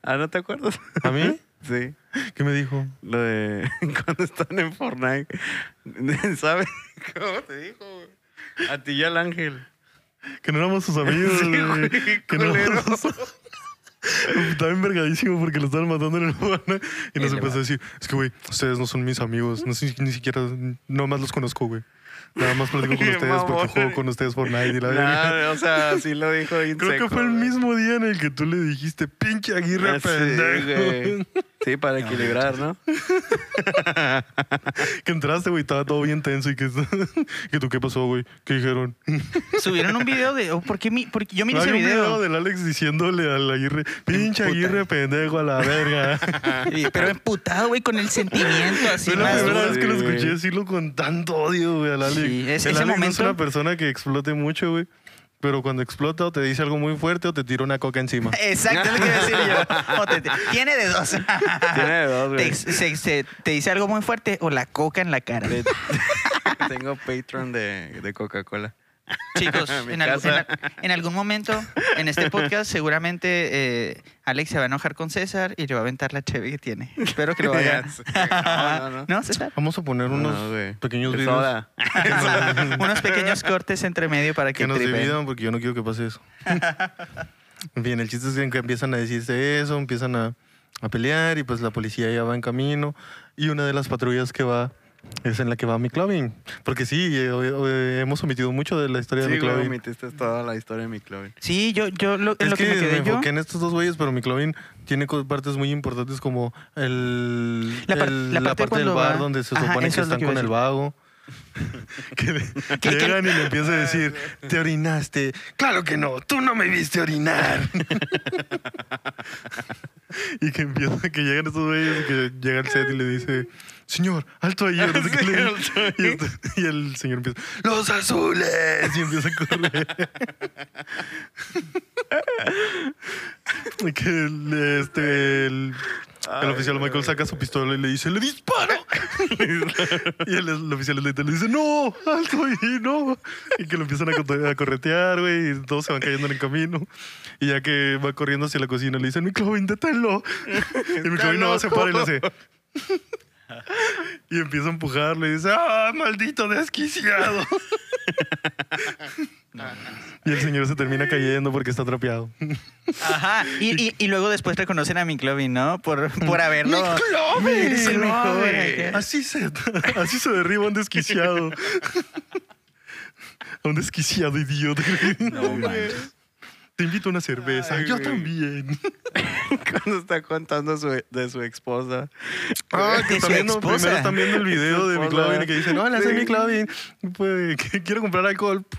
Ah, ¿no te acuerdas? ¿A mí? Sí. ¿Qué me dijo? Lo de cuando están en Fortnite. ¿Sabes cómo te dijo, güey? A ti y al ángel. Que no éramos sus amigos, Sí, güey. Que no éramos sus- Estaba envergadísimo porque lo estaban matando en el Juana y nos empezó a decir, es que, güey, ustedes no son mis amigos, no sé, ni siquiera, no más los conozco, güey. Nada más platico con ustedes porque juego con ustedes Fortnite y la. Nah, o sea, sí lo dijo Creo que fue el mismo día en el que tú le dijiste, pinche Aguirre Ah, pendejo. Sí, para equilibrar, ¿no? que entraste, güey, estaba todo bien tenso y que, que tú, ¿qué pasó, güey? ¿Qué dijeron? Subieron un video de. oh, ¿Por qué mi- porque yo miré Hay ese un video video. del Alex diciéndole al Aguirre, pinche Puta. Aguirre pendejo a la verga. Sí, Pero emputado, güey, con el sentimiento así. Fue la más primera duro. vez que lo Sí, escuché güey. decirlo con tanto odio, güey, al Alex. Sí, es- el ese Alex no es momento- una persona que explote mucho, güey. Pero cuando explota o te dice algo muy fuerte o te tira una coca encima. Exacto, es lo que iba a decir yo. O te- te- tiene de dos. Tiene de dos, güey. Te, se- se- te dice algo muy fuerte o la coca en la cara. Tengo Patreon de, de Coca-Cola. Chicos, en, al- casa. en al- en algún momento en este podcast seguramente eh, Alex se va a enojar con César y le va a aventar la cheve que tiene. Espero que lo haga. Ya sé. No, no, no. ¿No, César? Vamos a poner unos No, pequeños De videos soda. Unos pequeños cortes entre medio para que, que nos tripen. dividan porque yo no quiero que pase eso. en fin, el chiste es que empiezan a decirse eso, empiezan a, a pelear y pues la policía ya va en camino y una de las patrullas que va es en la que va McLovin. Porque sí, eh, eh, hemos omitido mucho de la historia de Sí, güey, McLovin. omitiste toda la historia de mi club. Sí, yo, yo lo, en Es lo que, que me me, quedé yo. enfoqué en estos dos güeyes, pero McLovin tiene partes muy importantes como el, La par- el- la la parte del bar va- donde se Ajá, supone que están que con el vago. que le- Que- que- llegan y le empieza a decir, te orinaste. Claro que no, tú no me viste orinar. y que empieza, que llegan estos güeyes y que llega al set y le dice, señor, alto ahí. no sé Sí, le- alto y, y el señor empieza, los azules. Y empieza a correr. Que el, este, el, el oficial Michael saca su pistola y le dice, ¡le disparo! y el, el oficial le dice, ¡no! ¡Alto ahí, no! Y que lo empiezan a, a corretear, güey, y todos se van cayendo en el camino. Y ya que va corriendo hacia la cocina, le dicen, mi Clovin, deténlo. y mi Clovin no se para y le hace... Y empieza a empujarlo y dice, ¡ah, maldito desquiciado! y el señor se termina cayendo porque está atropeado. Ajá. Y, y, y luego después reconocen a McLovin, ¿no? Por, por haberlo. ¡McLovin! Eres el mejor. Así se, así se derriba un desquiciado. A un desquiciado idiota. No manches. Te invito a una cerveza. Ay, Yo güey. también. Cuando está contando su- de su esposa. Ah, que también, no, esposa. primero están viendo el video de mi. Clavin y que dice, no, la hace Sí. mi Clavin. Pues, quiero comprar alcohol.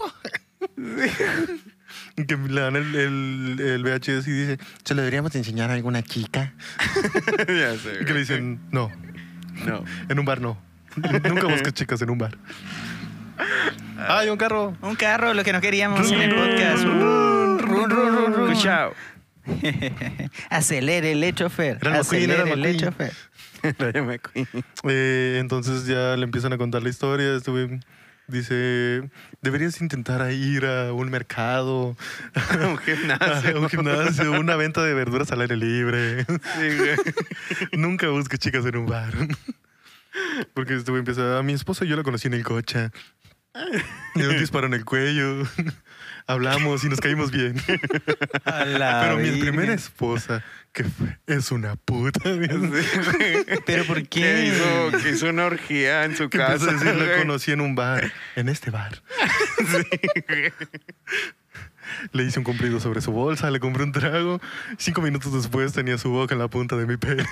Y que le dan el, el, el VHS y dice, ¿se lo deberíamos enseñar a alguna chica? ya sé. Y que le dicen, no, No. en un bar no. Nunca busques chicas en un bar. ¡Ay, un carro! Un carro, lo que no queríamos en el podcast. Run, run, run, el chofer. Era el McQueen, era el Acelere el McQueen. chofer. McQueen. Eh, entonces ya le empiezan a contar la historia. Este güey dice, deberías intentar ir a un mercado, Un a gimnasio. un gimnasio, una venta de verduras al aire libre. Sí, güey. Nunca busques chicas en un bar. Porque este güey empieza, a mi esposa yo la conocí en el coche. Le dio un disparo en el cuello. Hablamos y nos caímos bien. A la Pero mi primera esposa, que fue, es una puta. ¿Pero por Que qué? hizo, que hizo una orgía en su Que casa. decir, la conocí en un bar, en este bar. Le hice un cumplido sobre su bolsa, le compré un trago. Cinco minutos después tenía su boca en la punta de mi pene.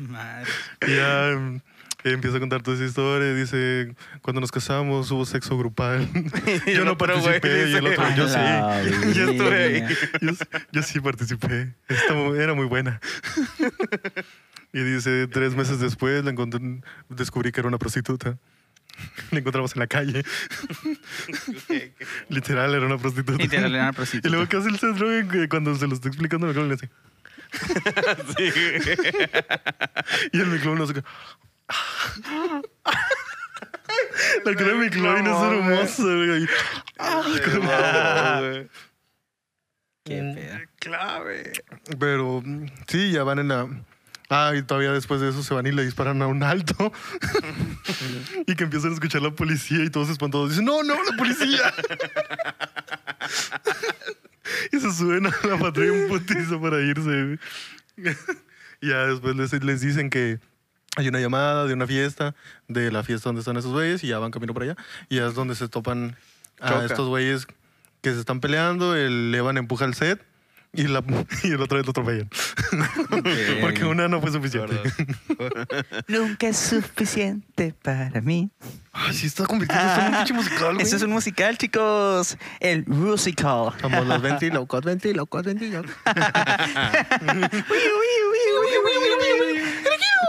Madre. Y ya empieza a contar toda esa historia. Dice, cuando nos casamos hubo sexo grupal. Y yo no güey participé y el otro, yo sí. Yo estuve ahí. Yo, yo sí participé. Estaba- era muy buena. Y dice, tres meses después la encontré, descubrí que era una prostituta. La encontramos en la calle. Literal, era una prostituta. Literal, era una Y prostituta. luego, ¿qué hace el? Que Cuando se lo está explicando, el McLovin le hace. Y el McLovin hace. La cara de McLovin es hermosa, güey. Qué pedo. Clave. Pero mm, sí, ya van en la. Ah, y todavía después de eso se van y le disparan a un alto. y que empiezan a escuchar la policía y todos espantados dicen: ¡No, no, la policía! y se suben a la patrulla un putizo para irse. y ya después les, les dicen que hay una llamada de una fiesta, de la fiesta donde están esos güeyes, y ya van camino para allá. Y ya es donde se topan a Choca. estos güeyes que se están peleando. El Evan empuja el set. Y, la, y el otro vez lo atropellan. Porque una no fue suficiente. Nunca es suficiente para mí. Ay, sí, está convirtiendo esto en un pinche musical, güey. Eso es un musical, chicos. El musical. Somos los ventilocos, ventilocos, ventilocos.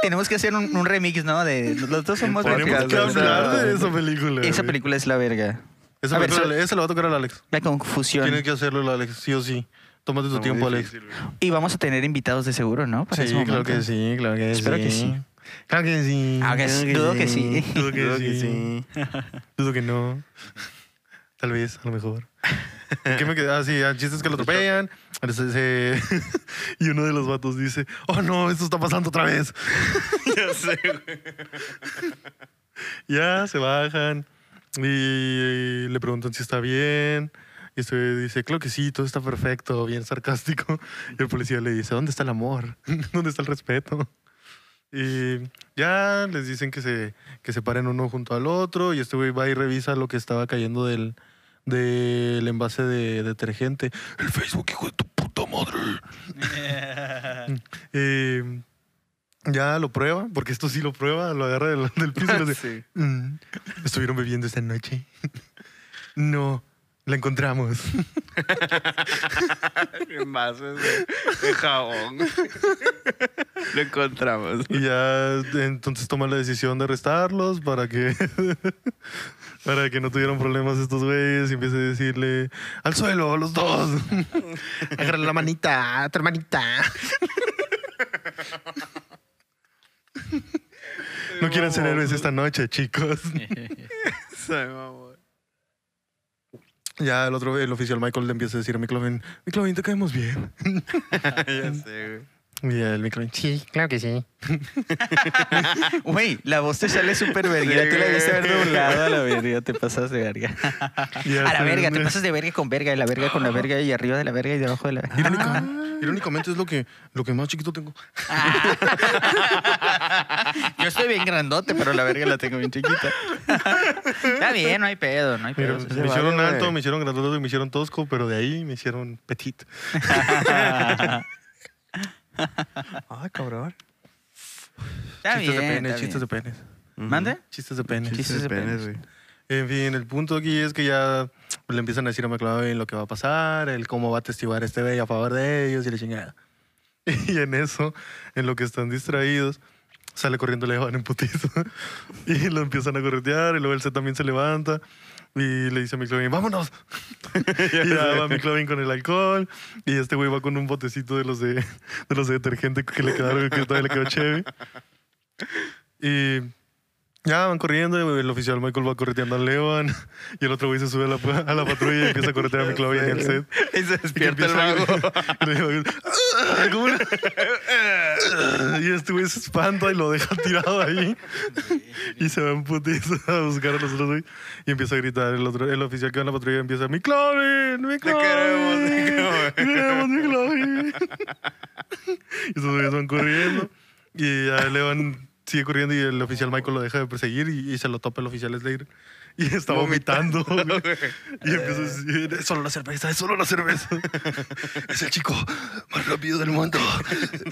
Tenemos que hacer un, un remix, ¿no? De los dos somos Tenemos que hablar de esa película. Esa güey. película es la verga. Esa, A ver, película, so- esa la va a tocar al Alex. La confusión. Tiene que hacerlo el Alex, sí o sí. Tómate tu tiempo, Alex. Y vamos a tener invitados de seguro, ¿no? Para Sí, claro momento. que sí, claro que Espero sí. que sí. Claro que sí. Ah, que claro sí, dudo que sí. Dudo que Creo sí. que sí. Dudo que no. Tal vez, a lo mejor. ¿En ¿Qué me quedé? Ah, sí, el chiste es que lo atropellan. Y uno de los vatos dice, oh no, esto está pasando otra vez. Ya sé, güey. Ya, se bajan y le preguntan si está bien. Y este dice, claro que sí, todo está perfecto, bien sarcástico. Y el policía le dice, ¿dónde está el amor? ¿Dónde está el respeto? Y ya les dicen que se, que se paren uno junto al otro y este güey va y revisa lo que estaba cayendo del, del envase de detergente. El Facebook, hijo de tu puta madre. Eh, ya lo prueba, porque esto sí lo prueba, lo agarra del, del piso y dice, Sí. "Mm, ¿estuvieron bebiendo esta noche? no, la encontramos. Envases de, de jabón. Lo encontramos. Y ya entonces toma la decisión de arrestarlos para que para que no tuvieran problemas estos güeyes y empiece a decirle al suelo, los dos. Agárrale la manita, a tu hermanita. No quieren ser héroes esta noche, chicos. Ya el otro, el oficial Michael le empieza a decir a McLovin, McLovin, te caemos bien. ya sé, güey. Y el McLovin, sí, claro que sí. Güey, la voz te sale súper verga. Sí, Tú la debiste haber doblado a la verga. Te pasas de verga. A la verga, te pasas de verga con verga. Y la verga con la verga. Y arriba de la verga y debajo de la verga. Irónico- irónicamente es lo que, lo que más chiquito tengo. Yo estoy bien grandote, pero la verga la tengo bien chiquita. Está bien, no hay pedo, no hay Mira, pedo. me vale, hicieron alto, me hicieron grandote y me hicieron tosco, pero de ahí me hicieron petit. Ay, cabrón. Está chistes de bien, penes, está chistes de bien. penes. ¿Mande? Chistes de penes. Chistes de penes. güey. En fin, el punto aquí es que ya le empiezan a decir a McLovin lo que va a pasar, el cómo va a testiguar este güey a favor de ellos y la chingada. Y en eso, en lo que están distraídos, sale corriendo Levan en putizo. Y lo empiezan a corretear y luego el C también se levanta y le dice a McLovin, vámonos. y ya va McLovin con el alcohol y este güey va con un botecito de los de, de los de detergente que le quedaron, que todavía le quedó chévere. Y ya van corriendo, y el oficial Michael va correteando a Levan y el otro güey se sube a la, a la patrulla y empieza a corretear a McLovin y el set. Y se Y despierta el empieza- vago. y Y este güey se espanta y lo deja tirado ahí. Y se va en putiza a buscar a los otros güey. Y empieza a gritar el otro, el oficial que va en la patrulla empieza, ¡McLovin! ¡McLovin! queremos, te queremos". ¡Te queremos, McLovin! Y esos güeyes van corriendo. Y ya Levan sigue corriendo y el oficial Michael lo deja de perseguir y, se lo topa el oficial Slater. Y está vomitando. güey. y empieza a decir, es solo la cerveza, es solo la cerveza. es el chico más rápido del mundo.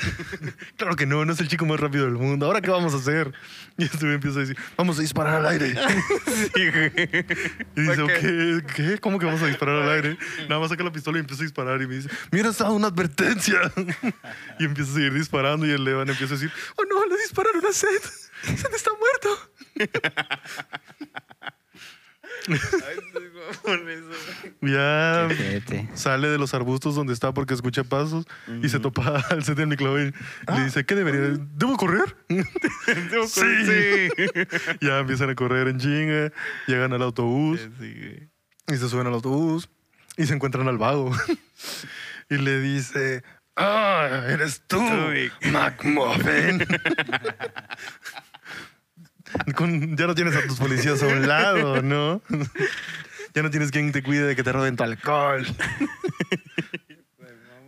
claro que no, no es el chico más rápido del mundo. ¿Ahora qué vamos a hacer? Y este güey empieza a decir, vamos a disparar al aire. y dice, Ok. ¿qué? ¿qué? ¿Cómo que vamos a disparar al aire? Nada más saca la pistola y empieza a disparar y me dice, mira, está una advertencia. y empieza a seguir disparando y el Levan empieza a decir, oh no, le dispararon a Seth. Seth está muerto. Ay, no, con eso. Ya sale de los arbustos donde está porque escucha pasos y se topa al set de McLovin. Le dice, ¿qué debería? ¿Debo correr? sí. ya empiezan a correr en chinga, llegan al autobús Sí, y se suben al autobús y se encuentran al vago. y le dice, ¡Ah, eres tú. McMuffin! Con- ya no tienes a tus policías a un lado, ¿no? ya no tienes quien te cuide de que te roben tu alcohol.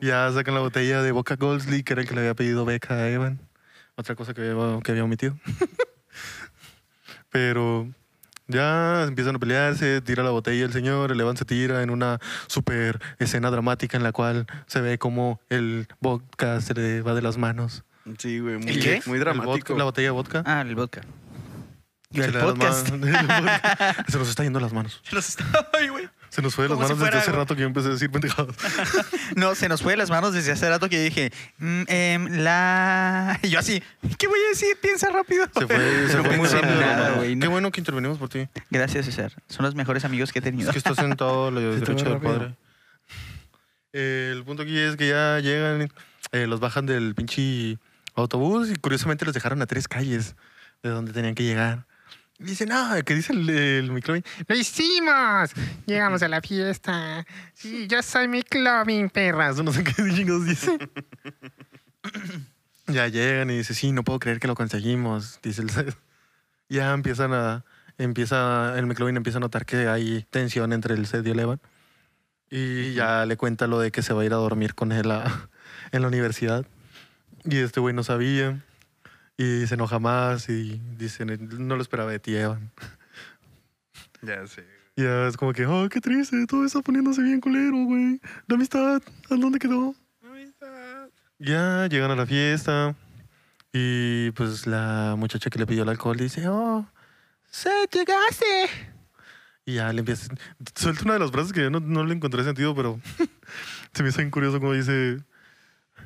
ya sacan la botella de Boca Goldsley, que era el que le había pedido beca a Evan. Otra cosa que había, que había omitido. Pero ya empiezan a pelearse, tira la botella el señor, el Evan se tira en una super escena dramática en la cual se ve como el vodka se le va de las manos. Sí, güey. Muy, ¿El qué? muy El dramático. vodka- la botella de vodka. Ah, el vodka. Se el podcast. se nos está yendo las manos. Se nos está- Ay, güey. Se nos fue de las si manos desde hace rato que yo empecé a decir pendejadas. No, se nos fue de las manos desde hace rato que dije, mm, em, la... Y yo así, ¿qué voy a decir? Piensa rápido. Se fue, se No fue muy rápido. nada. Qué No. bueno que intervenimos por ti. Gracias, César. Son los mejores amigos que he tenido. Es que está sentado la derecha del padre. Eh, el punto aquí es que ya llegan, eh, los bajan del pinche autobús y curiosamente los dejaron a tres calles de donde tenían que llegar. Y dicen, no, que dice el, el McLovin, ¡Lo hicimos! Llegamos a la fiesta. Sí, yo soy mi clubbing, perras. No sé qué chingados dice. ya llegan y dice, sí, no puedo creer que lo conseguimos, dice el. Ya empiezan a, empieza, el McLovin empieza a notar que hay tensión entre el y el Evan. Y ya le cuenta lo de que se va a ir a dormir con él a- en la universidad. Y este güey no sabía. Y se enoja más y dice, no lo esperaba de ti, Evan. Ya sé. Y ya es como que, oh, qué triste, todo está poniéndose bien culero, güey. La amistad, ¿a dónde quedó? Ya llegan a la fiesta y pues la muchacha que le pidió el alcohol dice, oh, Seth, llegaste. Y ya le empieza, suelta una de las frases que yo no, no le encontré sentido, pero se me hizo bien curioso como dice,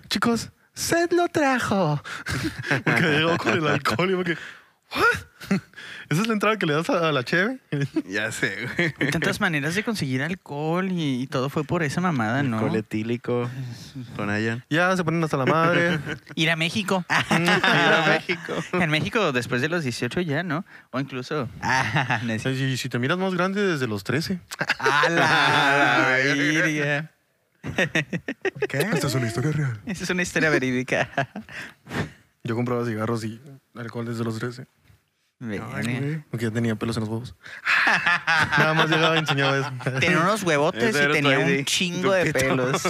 chicos, Seth lo trajo. Porque llegó con el alcohol y quedé, ¿what? ¿Esa es la entrada que le das a, a la cheve? Ya sé, güey. Hay tantas maneras de conseguir alcohol y, y todo fue por esa mamada, ¿no? Alcohol etílico con Ayan. ya se ponen hasta la madre. Ir a México. Ir a México. en México después de los 18 ya, ¿no? O incluso... Ah, no es- Y si te miras más grande desde los 13. ¡A la virga! ¿Qué? Esta es una historia real. Esa es una historia verídica. Yo compraba cigarros y alcohol desde los 13. Porque ya tenía pelos en los huevos. Nada más llegaba y enseñaba eso. Tenía unos huevotes Ese y era tu tenía un chingo de pelos.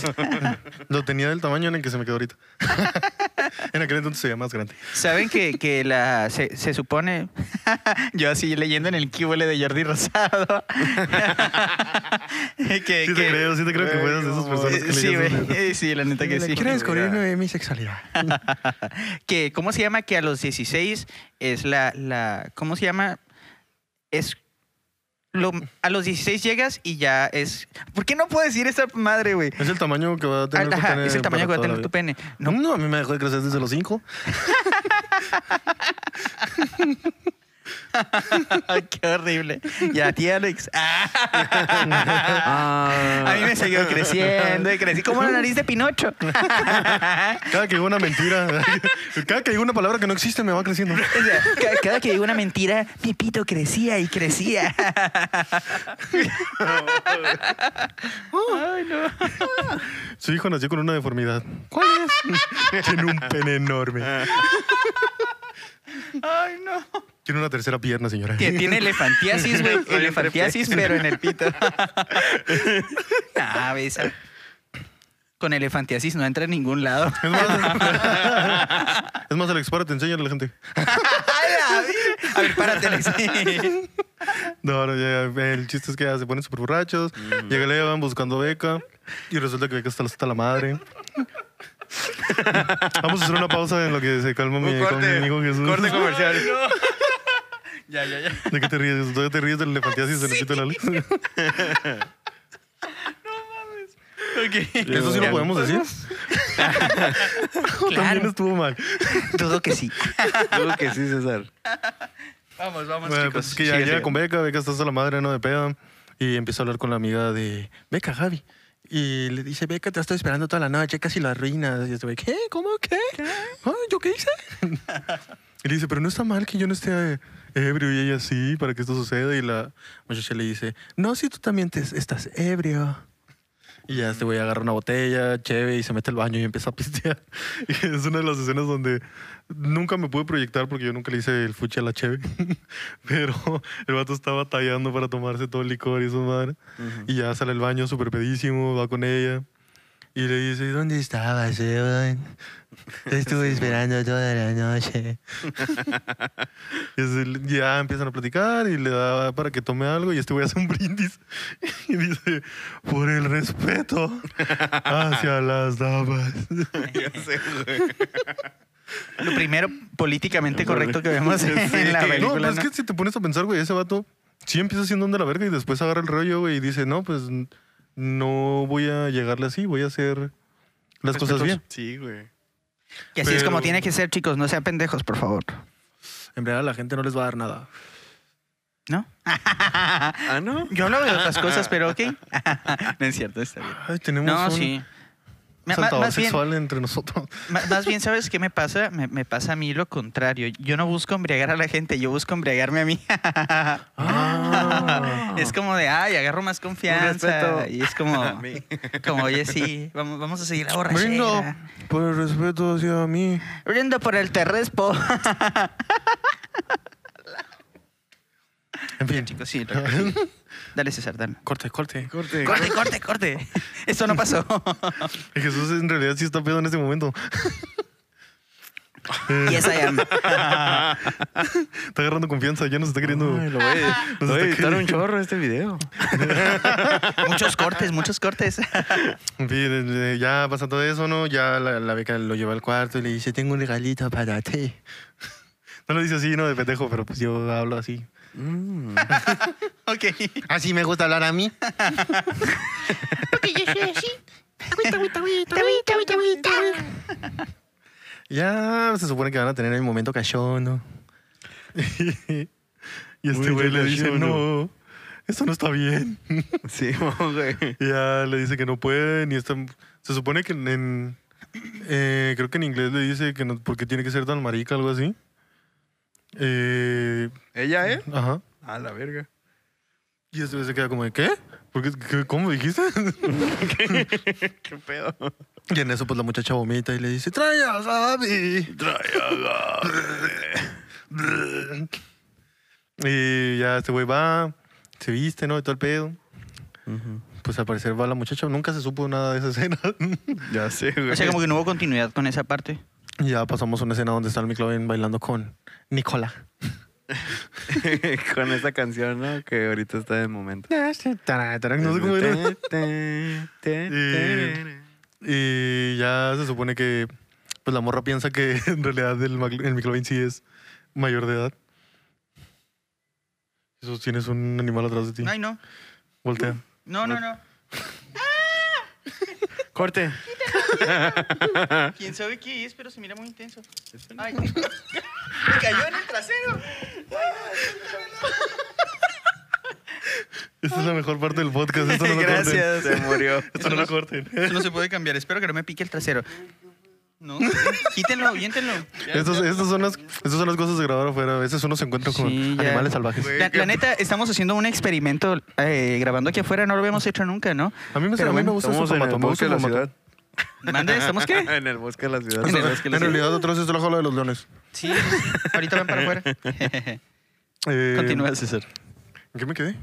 Lo tenía del tamaño en el que se me quedó ahorita. en aquel entonces se veía más grande. ¿Saben que, que la se, se supone? Yo así leyendo en el cubole de Jordi Rosado. que, Sí te que- creo, sí te creo que fueras de esas personas que sí, güey. Eh, sí, la neta que sí. Quiero descubrir mi sexualidad. que, ¿Cómo se llama? Que a los 16 es la, la ¿cómo se llama? Es lo, a los 16 llegas y ya es... ¿Por qué no puedo decir esa madre, güey? Es el tamaño que va a tener tu pene es el tamaño que va a tener tu pene. No, No, a mí me dejó de crecer desde los 5. qué horrible. Y a ti, Alex. Ah, A mí me siguió creciendo y crecí como la nariz de Pinocho. Cada que digo una mentira, cada que digo una palabra que no existe, me va creciendo. Cada que digo una mentira, mi pito crecía y crecía. Ay, no. Su hijo nació con una deformidad. ¿Cuál es? Tiene un pene enorme. Ay, no. Tiene una tercera pierna, señora. Tie- Tiene elefantiasis, güey. Elefantiasis, pero en el pito. Ah, ves. Con elefantiasis no entra en ningún lado. Es más, es más Alex, párate, enséñale a la gente. ¡A ver, párate, Alex. No, no, ya, el chiste es que ya se ponen súper borrachos. Llega Levan buscando beca. Y resulta que beca está hasta la madre. Vamos a hacer una pausa en lo que se calma mi, Un con mi corte, amigo Jesús. corte comercial. ya, ya, ya. ¿De qué te ríes? ¿Todavía te ríes del elefantiasis y se nos quita la luz? ¿Eso sí lo podemos decir? También Claro. estuvo mal. Dudo que sí. Dudo que sí, César. Vamos, vamos, Bueno, chicos. pues es que ya llega con Beca, Beca está hasta la madre, ¿no? De pedo. Y empieza a hablar con la amiga de Beca, Javi. Y le dice, Beca, te estoy esperando toda la noche, casi la arruinas. Y este güey, ¿qué? ¿Cómo? ¿Qué? Ah, ¿Yo qué hice? y le dice, pero no está mal que yo no esté eh, ebrio y ella sí, para que esto suceda. Y la muchacha le dice, no, si tú también te estás ebrio. Y ya este güey agarra una botella, cheve, y se mete al baño y empieza a pistear. Y es una de las escenas donde nunca me pude proyectar porque yo nunca le hice el fuchi a la cheve. Pero el vato estaba tallando para tomarse todo el licor y su madre. Y ya sale al baño súper pedísimo, va con ella. Y le dice, ¿dónde estabas, Evan? Te estuve esperando toda la noche. Y ya empiezan a platicar y le da para que tome algo y este güey hace un brindis y dice, por el respeto hacia las damas. Ya sé, güey. Lo primero políticamente correcto que vemos en la no, película. pues es ¿no? que si te pones a pensar, güey, ese vato sí empieza siendo un de la verga y después agarra el rollo, güey, y dice, no, pues no voy a llegarle así, voy a hacer las cosas bien. Sí, güey. Y así es como tiene que ser, chicos. No sean pendejos, por favor. En realidad a la gente no les va a dar nada. ¿No? Ah, ¿no? Yo hablo de otras cosas, pero ok. no es cierto, está bien. Ay, tenemos No, un sí. Más bien, sexual entre nosotros. más bien, ¿sabes qué me pasa? Me, me pasa a mí lo contrario. Yo no busco embriagar a la gente, yo busco embriagarme a mí. Ah. Es como de, ay, agarro más confianza. Y es como, como, oye, sí, vamos, vamos a seguir la borrachera. Brindo por el respeto hacia mí. Brindo por el terrespo. En fin, Chicos, sí. lo- Dale, César, dale. corte, corte. Corte. Corte, corte, corte. Esto no pasó. Jesús en realidad sí está pedo en este momento. yes, I am. Está agarrando confianza, ya nos está queriendo. Ay, lo voy Nos voy a un chorro este video. Muchos cortes, muchos cortes. En fin, ya pasa todo eso, ¿no? Ya la, la beca lo lleva al cuarto y le dice, tengo un regalito para ti. No lo dice así, ¿no? De pendejo, pero pues yo hablo así. Mm. ok. Así me gusta hablar a mí. Porque yo soy así. Agüita, agüita, agüita, agüita, agüita, agüita. Ya se supone que van a tener el momento cachondo. y este güey le dice, no, esto no está bien. Sí, güey. Ya le dice que no pueden y está... Se supone que en... en- eh, creo que en inglés le dice que no, porque tiene que ser tan marica, algo así. Eh, ¿Ella, eh? ajá. A la verga. Y este güey se queda como de, ¿qué? ¿Por qué? ¿Qué- ¿Cómo dijiste? ¿Qué pedo? y en eso pues la muchacha vomita y le dice, trae a Gaby. y ya este güey va, se viste, ¿no? Y todo el pedo. Pues al parecer va la muchacha. Nunca se supo nada de esa escena. Ya sé, güey. O sea, como que no hubo continuidad con esa parte. Y ya pasamos a una escena donde está el McLovin bailando con Nicola. Con esa canción, ¿no? Que ahorita está de momento. No sé cómo era. Y ya se supone que pues la morra piensa que en realidad el, el McLovin sí es mayor de edad. Eso tienes un animal atrás de ti. Ay, no. Voltea. No, no, no. Corte. ¿Quién sabe qué es? Pero se mira muy intenso. Ay, me cayó en el trasero. Esta es la mejor parte del podcast. Esto no lo corten. Gracias. Se murió. Esto no lo corten. Eso no se puede cambiar. Espero que no me pique el trasero. No, quítenlo, aviéntenlo. Estos, estas, son las, estas son las cosas de grabar afuera. A veces uno se encuentra con Sí, animales salvajes. La, la neta, estamos haciendo un experimento eh, grabando aquí afuera. No lo habíamos hecho nunca, ¿no? A mí me, Pero a mí me gusta Estamos este en el bosque de la ciudad. ¿Mande? ¿Estamos qué? En el bosque de la ciudad. En el En, bosque de la ciudad. realidad, otra vez es la jaula de los leones. Sí, ahorita van para afuera. Eh, Continúa, César. ¿En qué me quedé?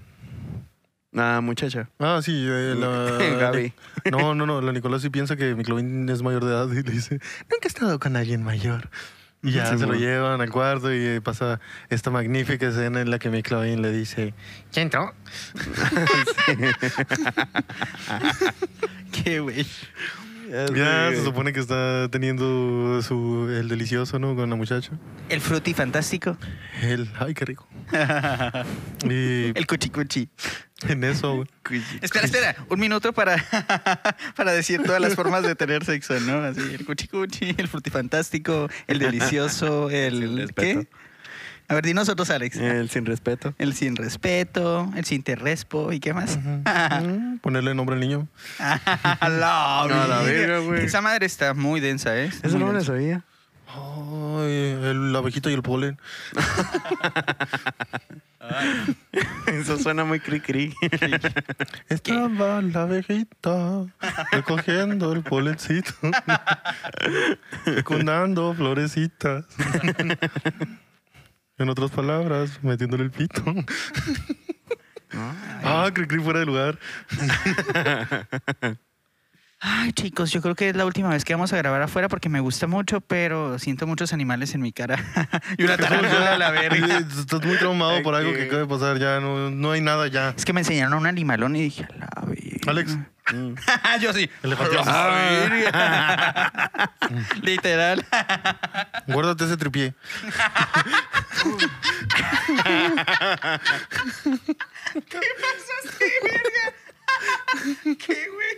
Nada, muchacha. Ah, sí, eh, la... Gaby. No, no, no, la Nicolás sí piensa que McLovin es mayor de edad y le dice, nunca he estado con alguien mayor. Y ya Sí, se lo llevan al cuarto y pasa esta magnífica escena en la que Mick Lovin le dice, ¿Quién entró? Qué güey. Ya se supone que está teniendo su, el delicioso, ¿no? Con la muchacha. El fruti fantástico. Él, ay, qué rico. y El cuchicuchi. en eso, güey, Espera, espera, un minuto para, para decir todas las formas de tener sexo, ¿no? Así, el cuchicuchi, el frutifantástico, el delicioso, Sin el... respeto. ¿Qué? A ver, dinos otros, Alex. El sin respeto. El sin respeto, el sin terrespo, ¿y qué más? Mm, ponerle nombre al niño. la, No, la verga, güey. Esa madre está muy densa, ¿eh? Eso Muy no me lo sabía. Ay, el, la abejita y el polen. Eso suena muy cri cri. Estaba la abejita recogiendo el polencito, fecundando florecitas. En otras palabras, metiéndole el pito. Ah, cri cri fuera de lugar. Ay, chicos, yo creo que es la última vez que vamos a grabar afuera porque me gusta mucho, pero siento muchos animales en mi cara. y una tarántula a la verga. Estás muy traumado por algo que acaba de pasar. Ya no, no hay nada ya. Es que me enseñaron un animalón y dije, a la verga. Alex, Mm. yo sí. elefantiasis. Literal. Guárdate ese tripié. ¿Qué, güey?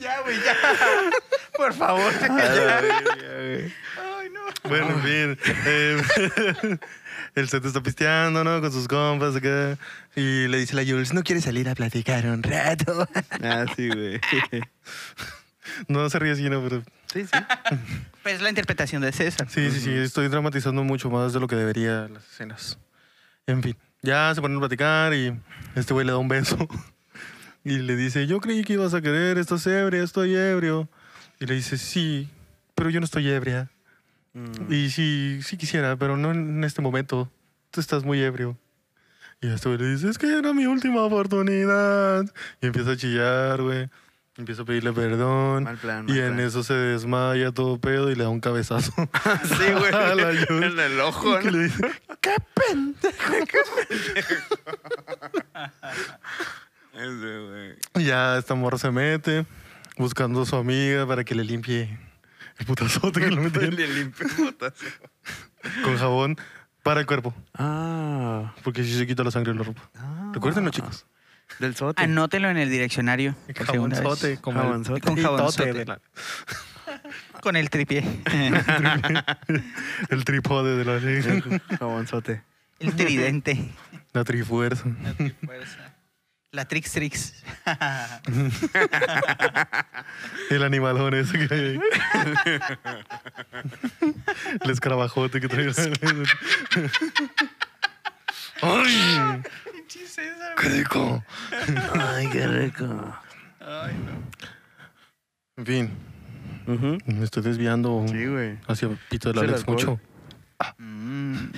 ya, güey, ya. Por favor. A la verga, güey. Ay, no. Bueno, en fin. eh, el set está pisteando, ¿no? Con sus compas acá. Y le dice la Jules, ¿no quieres salir a platicar un rato? Ah, sí, güey. no se ríe así, ¿no? Pero Sí, sí. Pues es la interpretación de César. sí, sí, sí. Estoy dramatizando mucho más de lo que debería las escenas. En fin. Ya se ponen a platicar y este güey le da un beso. Y le dice, yo creí que ibas a querer, estás ebria, estoy ebrio. Y le dice, sí, pero yo no estoy ebria. Mm. Y sí, sí quisiera, pero no en este momento. Tú estás muy ebrio. Y este güey le dice, es que era mi última oportunidad. Y empieza a chillar, güey. Empieza a pedirle perdón. Mal plan, y mal en plan. eso se desmaya todo pedo y le da un cabezazo. Sí, güey. A la. En el ojo, ¿no? le dice, ¡qué pendejo! Ese, güey. Y ya esta morra se mete buscando a su amiga para que le limpie el putazote que le metieron Le limpio con jabón para el cuerpo. Ah. Porque si se quita la sangre de la ropa. ah. Recuérdenlo, chicos. Del sote. Anótelo en el como Jabonzote. el Con jabonzote. pitote de la- Con el tripié. el trípode de la Jabonzote. el tridente. La trifuerza. La Trix Trix. El animalón ese que hay ahí. El escarabajote que trae. ¡Ay! ¡Qué rico! Ay, qué rico. En fin, me estoy desviando Sí, güey. hacia Pito del Alex mucho. Mm.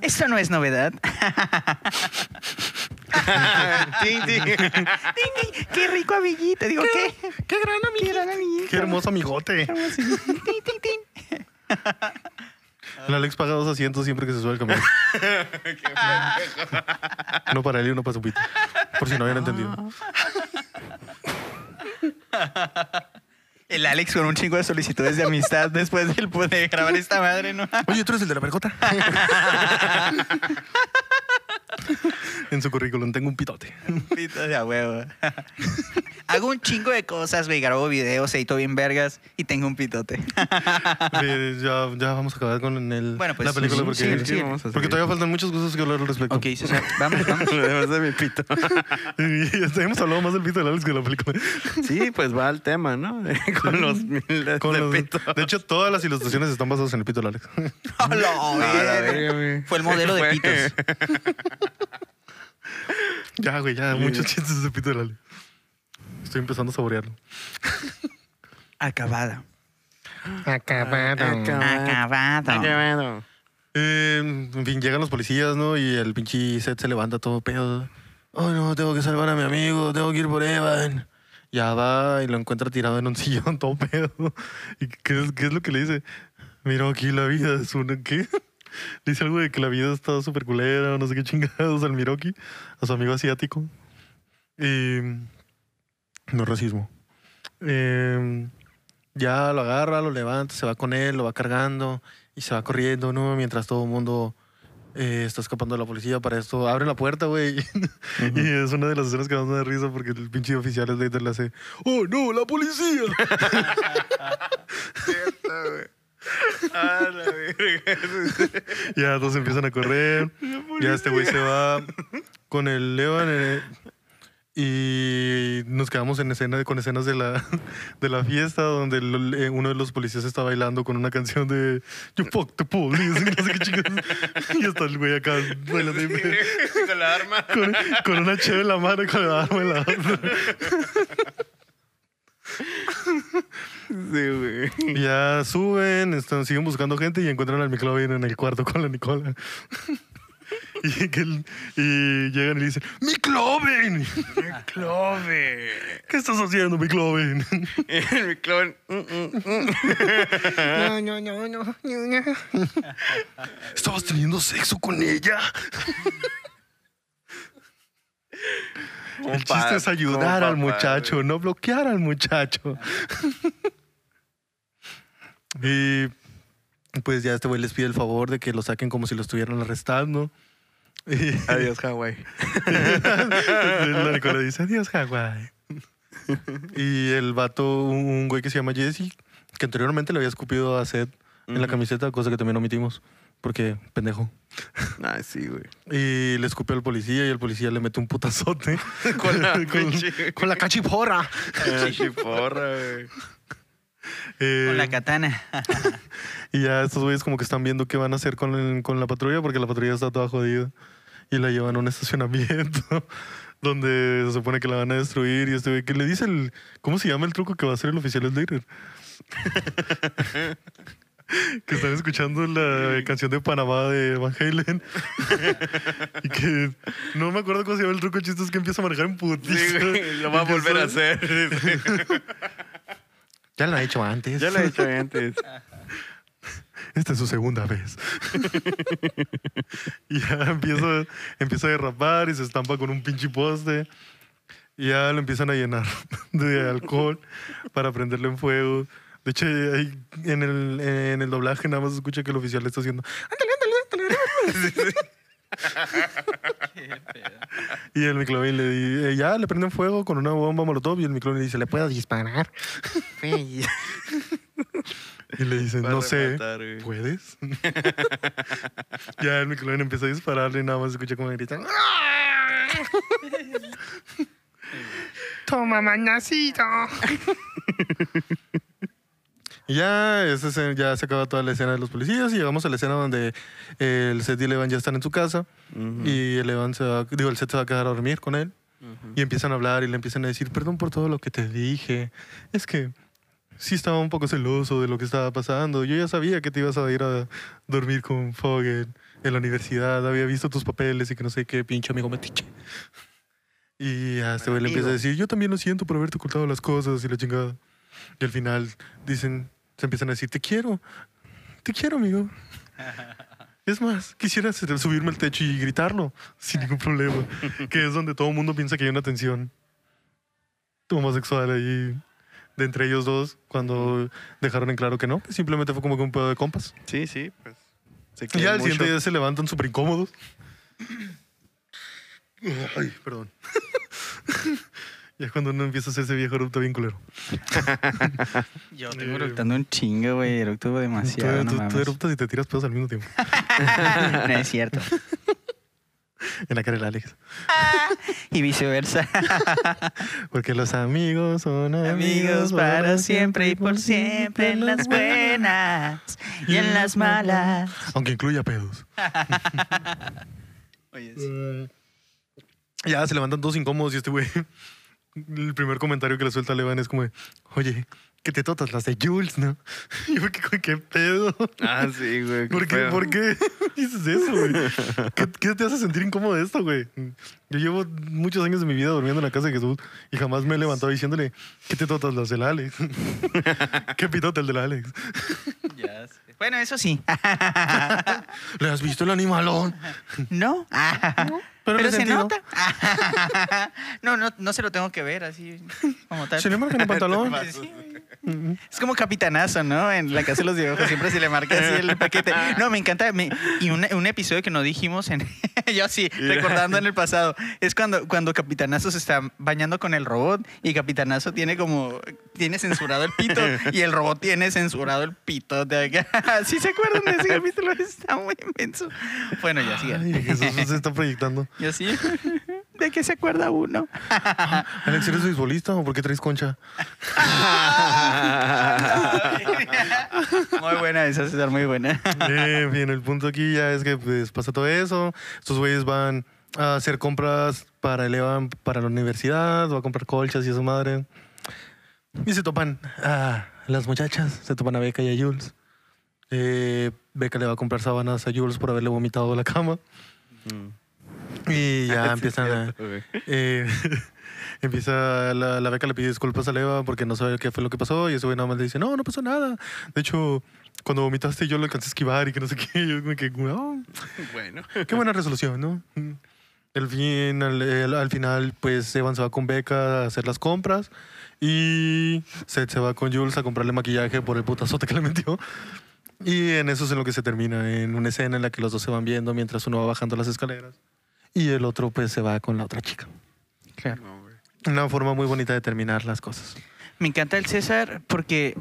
Esto no es novedad. Ting, ting. Qué rico amiguito. Digo, ¿qué? ¡Qué gran Qué gran amiguito. ¡Qué hermoso amigote! Tin, tin, tin. El Alex paga dos asientos siempre que se sube al camión. uno para él y uno para su pito. Por si no habían entendido. El Alex con un chingo de solicitudes de amistad después del, de grabar esta madre, ¿no? Oye, tú eres el de la vergota. en su currículum tengo un pitote. Pito de a huevo. Hago un chingo de cosas, güey. Grabo videos, edito bien vergas y tengo un pitote. Ya, ya vamos a acabar con el, Bueno, pues, la película porque, sí, Sí, vamos a porque todavía faltan muchas cosas que hablar al respecto. ok, vamos, vamos. Lo demás de mi pito. Y hemos hablado más del pito del Alex que de la película. Sí, pues va al tema, ¿no? Con los miles Con de los- de hecho, todas las ilustraciones están basadas en el pito del Alex. Fue el modelo de pitos. Ya, güey, ya, muchos chistes de pito del Alex. Estoy empezando a saborearlo. Acabada. Acabado. Acabado. Acabado. Eh, en fin, llegan los policías, ¿no? Y el pinche set se levanta todo pedo. Oh, no, tengo que salvar a mi amigo, tengo que ir por Evan. Ya va y lo encuentra tirado en un sillón todo pedo. ¿Y qué es, qué es lo que le dice? Mira, aquí la vida es una... ¿Qué? Dice algo de que la vida está súper culera o no sé qué chingados al Miroki, a su amigo asiático. Y... No es racismo. Eh, ya lo agarra, lo levanta, se va con él, lo va cargando y se va corriendo, ¿no? Mientras todo el mundo eh, está escapando de la policía. Para esto abre la puerta, güey. Y es una de las escenas que más me da risa porque el pinche oficial es de le hace, ¡Oh, no, la policía! Ah, la verga. ya todos empiezan a correr. Ya este güey se va con el Levan eh, y nos quedamos en escena con escenas de la, de la fiesta donde el- eh, uno de los policías está bailando con una canción de You fuck the police, no sé qué chingados. Y está el güey acá bailando Con la arma. con, con una cheve en la mano y con la arma en la otra. Sí, güey. Y ya suben, están, siguen buscando gente y encuentran al McLovin en el cuarto con la Nicola. Y, que el- y llegan y le dicen, ¡McLovin! Clove. ¿Qué estás haciendo, McLovin? El mm, mm, mm. No, no, no, no, no, no. ¿Estabas teniendo sexo con ella? El chiste es ayudar al muchacho, no bloquear al muchacho. Y pues ya este güey les pide el favor de que lo saquen como si lo estuvieran arrestando. Y Adiós, Hawái. la Nicola dice, adiós, Hawái. y el vato, un güey que se llama Jesse, que anteriormente le había escupido a Seth en la camiseta, cosa que también omitimos, porque pendejo. Ah, sí, güey. Y le escupió al policía y el policía le mete un putazote. Con la con, con la cachiporra. Ah, chiporra, güey. Eh, Con la katana. y ya estos güeyes como que están viendo qué van a hacer con, el- con la patrulla porque la patrulla está toda jodida. Y la llevan a un estacionamiento donde se supone que la van a destruir. Y este güey que le dice el... ¿Cómo se llama el truco que va a hacer el oficial Slater? que están escuchando la canción de Panamá de Van Halen. y que no me acuerdo cómo se llama el truco. El chiste es que empieza a manejar en Sí, putiza. güey. Lo va a volver a hacer. Ya lo ha hecho antes. Ya lo he hecho antes. Esta es su segunda vez. y ya empieza, empieza a derrapar y se estampa con un pinche poste. Y ya lo empiezan a llenar de alcohol para prenderlo en fuego. De hecho, en el, en el doblaje nada más se escucha que el oficial le está haciendo. "Ándale, ándale, ándale". Y el Miclovin le dice, ya le prenden fuego con una bomba molotov. Y el Miclovin le dice, ¿le puedo disparar? Y le Para no sé. ¿Puedes? ya el Michelin empieza a dispararle y nada más escucha como gritan. Toma, manacito. Y ya, ya se acaba toda la escena de los policías y llegamos a la escena donde el Seth y el Evan ya están en su casa y el Evan se va, digo, el Seth se va a quedar a dormir con él y empiezan a hablar y le empiezan a decir, perdón por todo lo que te dije. Es que sí estaba un poco celoso de lo que estaba pasando. Yo ya sabía que te ibas a ir a dormir con Fogg en, la universidad. Había visto tus papeles y que no sé qué pinche amigo metiche. Y a este güey le empieza a decir, yo también lo siento por haberte ocultado las cosas y la chingada. Y al final dicen, se empiezan a decir, te quiero, te quiero, amigo. Es más, quisiera subirme al techo y gritarlo sin ningún problema. que es donde todo el mundo piensa que hay una tensión homosexual ahí de entre ellos dos cuando dejaron en claro que no, que simplemente fue como que un pedo de compas. Sí, sí, pues. Se Y al siguiente día se levantan súper incómodos. Ay, perdón. ya cuando uno empieza a hacerse viejo erupta bien culero. Yo tengo eructando un chingo, güey. Eructo demasiado, tú, no tú- tú y te tiras pedos al mismo tiempo. no es cierto. En la cara del Alex. Y viceversa. Porque los amigos son amigos, Amigos para siempre y por siempre en las buenas y en las malas. Aunque incluya pedos. Oye, Mm. Ya se levantan todos incómodos y este güey el primer comentario que le suelta Levan es como, de, oye, que te totas las de Jules, ¿no? Y yo, ¿qué, qué pedo? Ah, sí, güey. ¿Por qué, feo. ¿Por qué dices eso, güey? ¿Qué, qué te hace sentir incómodo de esto, güey? Yo llevo muchos años de mi vida durmiendo en la casa de Jesús y jamás me he levantado diciéndole, ¿qué te totas las del Alex? ¿Qué pitote el del Alex? Ya sé. Bueno, eso sí. ¿Le has visto el animalón? ¿No? Pero Pero, he se nota. no, no, no se lo tengo que ver así como tal. ¿Se le marca en el pantalón? Sí. Es como capitanazo, ¿no? En la casa de los dibujos siempre se le marca así el paquete. No, me encanta. me- y un, un episodio que no dijimos, en, yo sí, recordando en el pasado, es cuando, cuando Capitanazo se está bañando con el robot y Capitanazo tiene como, tiene censurado el pito y el robot tiene censurado el pito de acá. ¿Sí se acuerdan de ese capítulo? Está muy inmenso. Bueno, ya. Ay, Jesús se está proyectando. Yo sí. ¿De qué se acuerda uno? Alex, ¿eres beisbolista o por qué traes concha? muy buena esa, César, muy buena. Bien, bien, el punto aquí ya es que pues, pasa todo eso. Estos güeyes van a hacer compras para elevan para la universidad, va a comprar colchas y eso madre. Y se topan a las muchachas, se topan a Beca y a Jules. Eh, Beca le va a comprar sábanas a Jules por haberle vomitado la cama. Y ya Sí, empiezan a... Eh, empieza la, la beca le pide disculpas a Leva porque no sabe qué fue lo que pasó y ese güey nada más le dice, no, no pasó nada. De hecho, cuando vomitaste yo lo alcancé a esquivar y que no sé qué. Yo como que, "Oh, Bueno. qué buena resolución, ¿no? El fin, al, el- al final, pues Evan se va con Beca a hacer las compras y Seth se va con Jules a comprarle maquillaje por el putazote que le metió. Y en eso es en lo que se termina, en una escena en la que los dos se van viendo mientras uno va bajando las escaleras y el otro pues se va con la otra chica. Claro. Una forma muy bonita de terminar las cosas. Me encanta el César porque,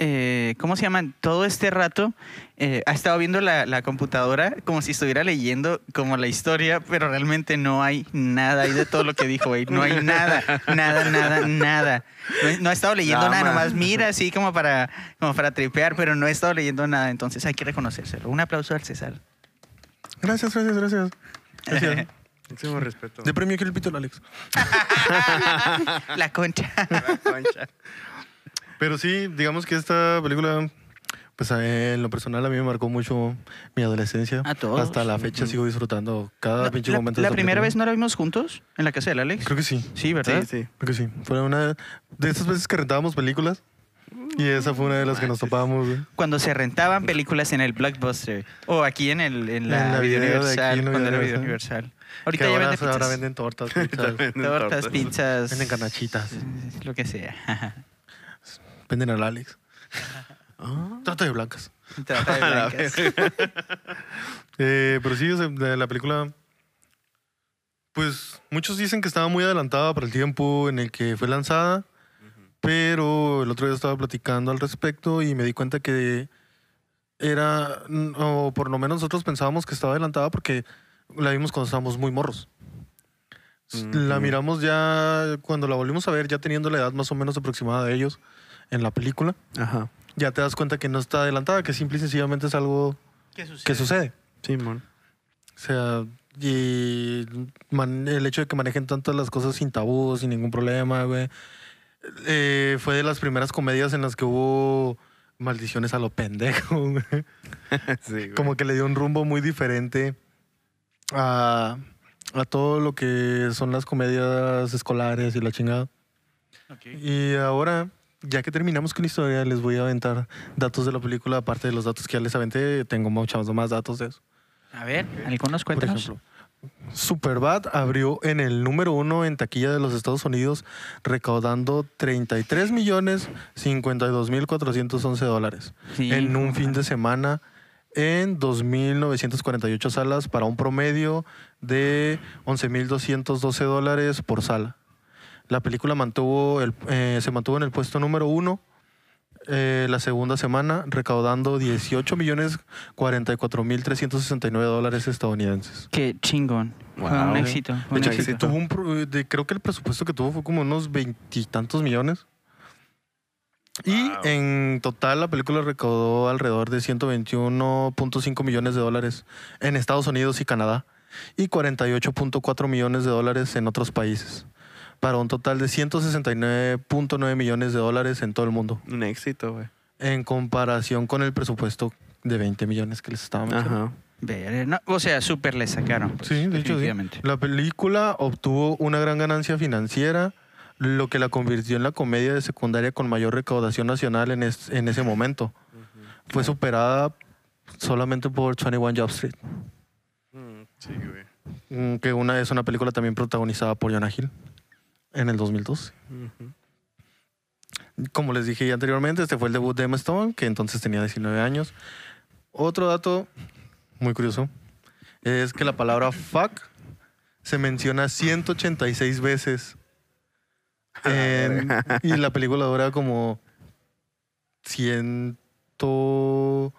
eh, ¿cómo se llaman? Todo este rato eh, ha estado viendo la, la computadora como si estuviera leyendo como la historia, pero realmente no hay nada ahí de todo lo que dijo, güey. No hay nada, nada, nada, nada. No, no ha estado leyendo Nada nada, más. nomás mira así como para, como para tripear, pero no he estado leyendo nada, entonces hay que reconocérselo. Un aplauso al César. Gracias, gracias, gracias. Gracias. Máximo respeto. De premio quiero el pito al Alex. La concha. La concha. Pero sí, digamos que esta película, pues a- en lo personal a mí me marcó mucho mi adolescencia. A todos. Hasta la fecha sigo disfrutando cada La, pinche la- momento. de la esta primera película. vez no la vimos juntos en la casa del Alex. Creo que sí. Sí, ¿verdad? Sí, sí. Creo que sí. Fue una de esas veces que rentábamos películas. Y esa fue una de las que nos topábamos. güey. cuando se rentaban películas en el Blockbuster o aquí en, el, en la, En la Video Universal, en la cuando era Video Video Universal. Universal. Ahorita que ya ahora, venden pizzas. ahora venden tortas, pizzas, Venden tortas, pizzas. venden canachitas, Lo que sea. venden al Alex. Ah. Trata de blancas. Trata de blancas. Eh, pero sí, la película, pues muchos dicen que estaba muy adelantada para el tiempo en el que fue lanzada, pero el otro día estaba platicando al respecto y me di cuenta que era, o por lo menos nosotros pensábamos que estaba adelantada porque la vimos cuando estábamos muy morros. La miramos ya, cuando la volvimos a ver, ya teniendo la edad más o menos aproximada de ellos en la película, Ajá. ya te das cuenta que no está adelantada, que simple y sencillamente es algo que sucede. Simón. O sea, y man- el hecho de que manejen tantas las cosas sin tabú, sin ningún problema, güey. Eh, fue de las primeras comedias en las que hubo maldiciones a lo pendejo, güey. sí, güey. Como que le dio un rumbo muy diferente a, a todo lo que son las comedias escolares y la chingada. Y ahora, ya que terminamos con la historia, les voy a aventar datos de la película. Aparte de los datos que ya les aventé, tengo muchos más datos de eso. A ver, algunos Por cuéntanos. ejemplo, Superbad abrió en el número uno en taquilla de los Estados Unidos, recaudando 33 millones 52 mil 411 dólares Sí. en un fin de semana en 2.948 salas para un promedio de 11.212 dólares por sala. La película mantuvo el- eh, se mantuvo en el puesto número uno eh, la segunda semana, recaudando 18 millones 44 mil 369 dólares estadounidenses. Qué chingón. Fue un éxito. fue De un hecho, éxito. tuvo un pro- de- creo que el presupuesto que tuvo fue como unos veintitantos millones. Y Wow. en total la película recaudó alrededor de 121.5 millones de dólares en Estados Unidos y Canadá y 48.4 millones de dólares en otros países. Para un total de 169.9 millones de dólares en todo el mundo, Un éxito, güey. en comparación con el presupuesto de 20 millones que les estaba mencionando. Ajá. Ver, no, o sea, súper le sacaron. pues, Sí, de hecho sí. La película obtuvo una gran ganancia financiera, lo que la convirtió en la comedia de secundaria con mayor recaudación nacional en, es- en ese momento. Fue superada solamente por 21 Jump Street, Mm, Sí, güey. mm, que una, es una película también protagonizada por Jonah Hill en el 2012. Ujú. Como les dije ya anteriormente, este fue el debut de Emma Stone, que entonces tenía 19 años. Otro dato muy curioso es que la palabra fuck se menciona 186 veces. En- y la película dura como 100. Duró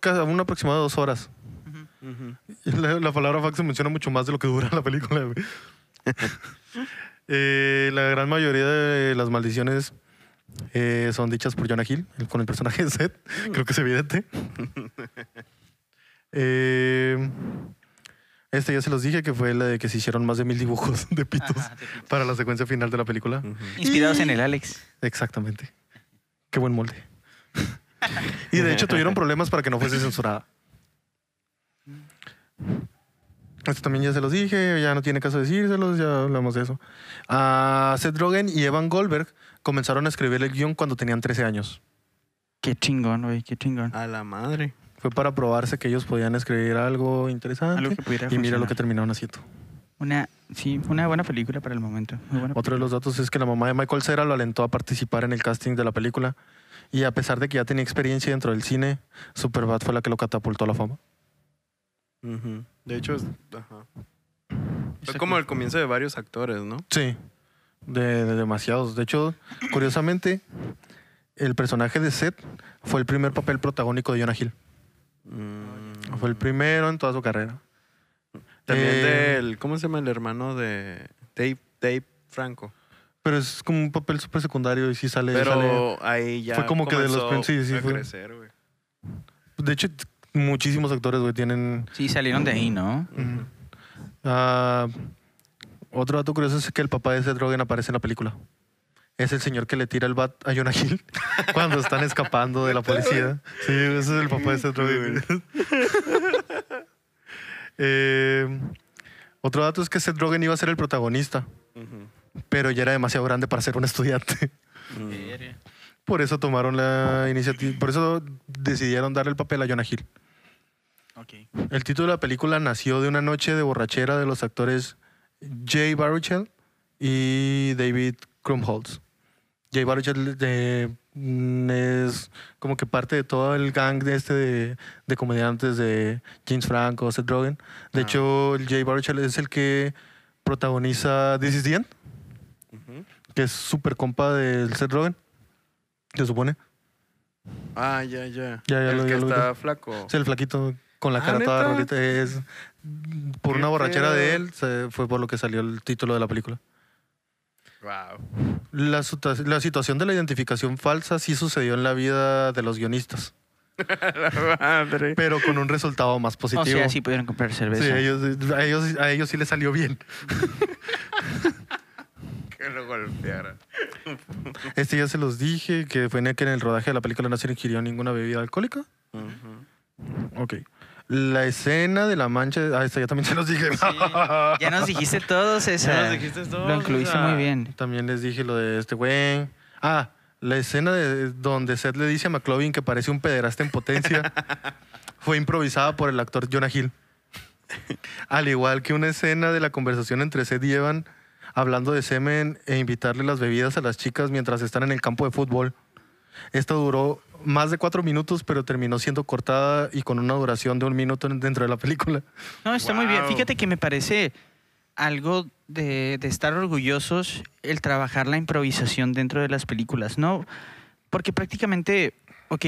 casi un aproximado de dos horas. La palabra fuck se menciona mucho más de lo que dura la película. Eh, la gran mayoría de las maldiciones eh, son dichas por Jonah Hill, el- con el personaje de Seth. Creo que es evidente. Eh, este ya se los dije que fue la de que se hicieron más de mil dibujos de pitos Ajá, de pitos. para la secuencia final de la película. Inspirados en el Alex. Exactamente. Qué buen molde. y de hecho tuvieron problemas para que no fuese censurada. Esto también ya se los dije, ya no tiene caso decírselos, ya hablamos de eso. Ah, Seth Rogen y Evan Goldberg comenzaron a escribir el guion cuando tenían 13 años. Qué chingón, güey, qué chingón. A la madre. Fue para probarse que ellos podían escribir algo interesante. Algo que pudiera y mira lo funcionar. que terminaron haciendo. Una, sí, una buena película para el momento. Muy buena Otro de los datos es que la mamá de Michael Cera lo alentó a participar en el casting de la película. Y a pesar de que ya tenía experiencia dentro del cine, Superbad fue la que lo catapultó a la fama. Ujú. De hecho, es- ajá. Fue como el comienzo de varios actores, ¿no? Sí, de, de demasiados. De hecho, curiosamente, el personaje de Seth fue el primer papel protagónico de Jonah Hill. Mm. Fue el primero en toda su carrera. También Eh, del. ¿Cómo se llama el hermano de Dave, Dave Franco? Pero es como un papel súper secundario y sí sale. Pero sale- ahí ya. Fue como que de los sí, sí, fue. crecer, güey. De hecho, muchísimos actores, güey, tienen. Sí, salieron de ahí, ¿no? Ah, otro dato curioso es que el papá de Seth Rogen aparece en la película. Es el señor que le tira el bat a Jonah Hill cuando están escapando de la policía. Sí, ese es el papá de Seth Rogen. Eh, otro dato es que Seth Rogen iba a ser el protagonista, pero ya era demasiado grande para ser un estudiante. Por eso tomaron la iniciativa, por eso decidieron darle el papel a Jonah Hill. Ok. El título de la película nació de una noche de borrachera de los actores Jay Baruchel y David Krumholtz. Jay Baruchel de- mm, es como que parte de todo el gang de este de, de comediantes de James Franco, Seth Rogen. De Ah. hecho, Jay Baruchel es el que protagoniza This is the End, Ujú. que es súper compa del Seth Rogen, se supone. Ah, ya, ya. Ya, ya el lo- que ya lo vi. está flaco. Es el flaquito con la Ah, cara toda ¿neta? rolita. Es por una borrachera de él, se- fue por lo que salió el título de la película. Wow. La, situa- la situación de la identificación falsa sí sucedió en la vida de los guionistas, la madre. pero con un resultado más positivo. O sea, sí pudieron comprar cerveza. Sí, a ellos, a, ellos, a ellos sí les salió bien. Que lo golpeara. Este ya se los dije, que fue en el que en el rodaje de la película no se ingirió ninguna bebida alcohólica. Ujú. Ok. La escena de la mancha... Ah, esta ya también se los dije. Sí, ya nos dijiste todo, César. Ya nos dijiste todo, Lo incluiste muy bien. También les dije lo de este güey. Ah, la escena de donde Seth le dice a McLovin que parece un pederasta en potencia fue improvisada por el actor Jonah Hill. Al igual que una escena de la conversación entre Seth y Evan hablando de semen e invitarle las bebidas a las chicas mientras están en el campo de fútbol. Esto duró más de cuatro minutos, pero terminó siendo cortada y con una duración de un minuto dentro de la película. No, está muy bien. Fíjate que me parece algo de, de estar orgullosos el trabajar la improvisación dentro de las películas, ¿no? Porque prácticamente, ok,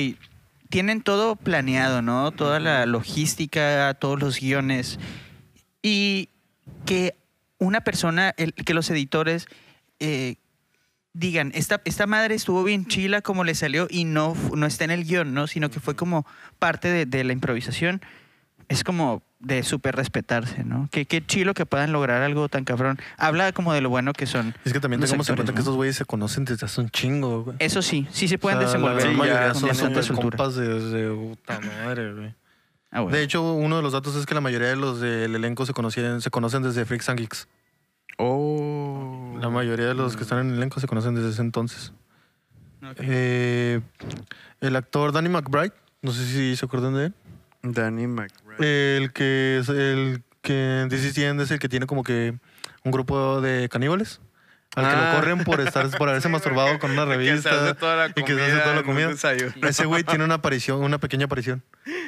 tienen todo planeado, ¿no? Toda la logística, todos los guiones. Y que una persona, el- que los editores eh, digan, esta, esta madre estuvo bien chila como le salió y no, no está en el guion, ¿no? Sino que fue como parte de, de la improvisación. Es como, de súper respetarse, ¿no? Qué, qué chilo que puedan lograr algo tan cabrón. Habla como de lo bueno que son. Es que también tengamos en cuenta que estos güeyes se conocen desde hace un chingo, güey. Eso sí, sí se pueden O sea, desenvolver. La mayoría ya, son puta madre, güey. Ah, bueno. De hecho, uno de los datos es que la mayoría de los del elenco se conocían, se conocen desde Freaks and Geeks. Oh. La mayoría de los que están en el elenco se conocen desde ese entonces. Eh, el actor Danny McBride, no sé si se acuerdan de él. Danny McBride. El que es el que en DC es el que tiene como que un grupo de caníbales. Al que Ah. lo corren por estar por haberse masturbado con una Que se hace revista. toda la y que se hace toda la comida. Ese güey tiene una aparición, una pequeña aparición.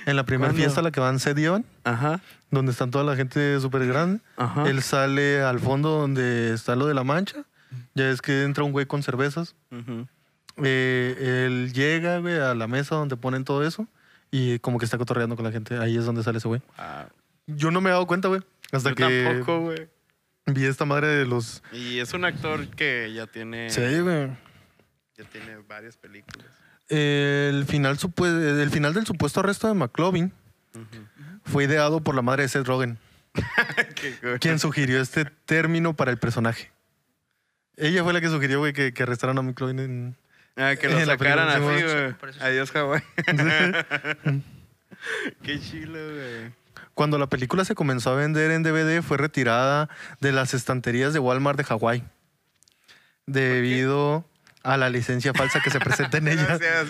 En la primera fiesta a la que van Seth y Evan, Ajá. donde están toda la gente súper grande. Ajá. Él sale al fondo donde está lo de la mancha. Ya es que entra un güey con cervezas. Eh, él llega, güey, a la mesa donde ponen todo eso. Y como que está cotorreando con la gente. Ahí es donde sale ese güey. Ah, Yo no me he dado cuenta, güey. Hasta yo que tampoco, güey. Vi esta madre de los... Y es un actor que ya tiene, Sí, güey. ya tiene varias películas. El final, supue- el final del supuesto arresto de McLovin fue ideado por la madre de Seth Rogen, quien sugirió este término para el personaje. Ella fue la que sugirió, güey, que, que arrestaran a McLovin en... Ah, que lo En sacaran así, sí, güey. Adiós, Hawái. Qué chilo, güey. Cuando la película se comenzó a vender en DVD, fue retirada de las estanterías de Walmart de Hawái. Debido a la licencia falsa que se presenta en ella. Gracias.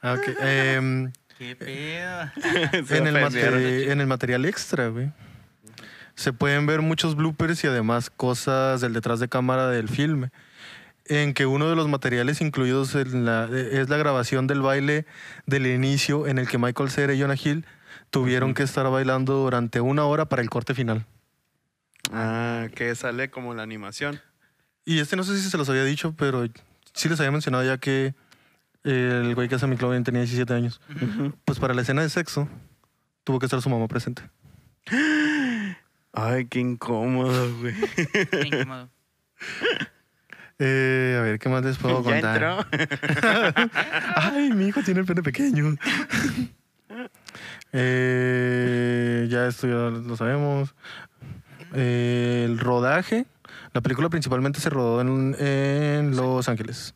Ah, ok. Em, ¿Qué pedo? En, el en el material extra, güey. Se pueden ver muchos bloopers y además cosas del detrás de cámara del filme. En que uno de los materiales incluidos en la- es la grabación del baile del inicio en el que Michael Cera y Jonah Hill tuvieron que estar bailando durante una hora para el corte final. Ah, que sale como la animación. Y este no sé si se los había dicho, pero sí les había mencionado ya que el güey que hace McLovin tenía 17 años. Pues para la escena de sexo tuvo que estar su mamá presente. Ay, qué incómodo, güey. Qué incómodo. Eh, a ver, ¿qué más les puedo ¿Ya contar? entró? Ay, mi hijo tiene el pene pequeño. Eh, ya esto ya lo sabemos. Eh, el rodaje. La película principalmente se rodó en, en Los Ángeles.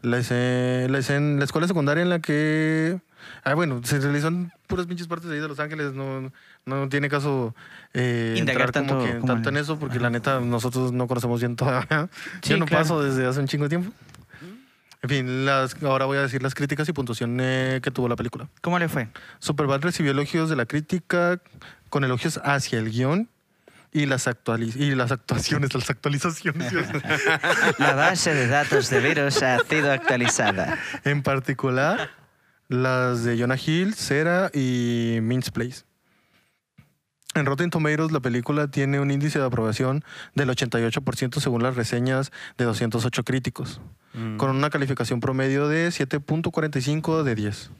La, escena, la, escena- la escuela secundaria en la que... Ah, bueno, se realizó en puras pinches partes de ahí de Los Ángeles. No, no tiene caso eh, Indagar entrar como tanto que como tanto en eso porque la neta nosotros no conocemos bien todavía. Sí, Yo no claro. paso desde hace un chingo de tiempo. En fin, las, ahora voy a decir las críticas y puntuación eh, que tuvo la película. ¿Cómo le fue? Superbad recibió elogios de la crítica con elogios hacia el guion y las, y las actuaciones, las actualizaciones. La base de datos de virus ha sido actualizada. en particular, las de Jonah Hill, Cera y Mince Place. En Rotten Tomatoes, la película tiene un índice de aprobación del 88% según las reseñas de 208 críticos. Mm. con una calificación promedio de 7.45 de 10.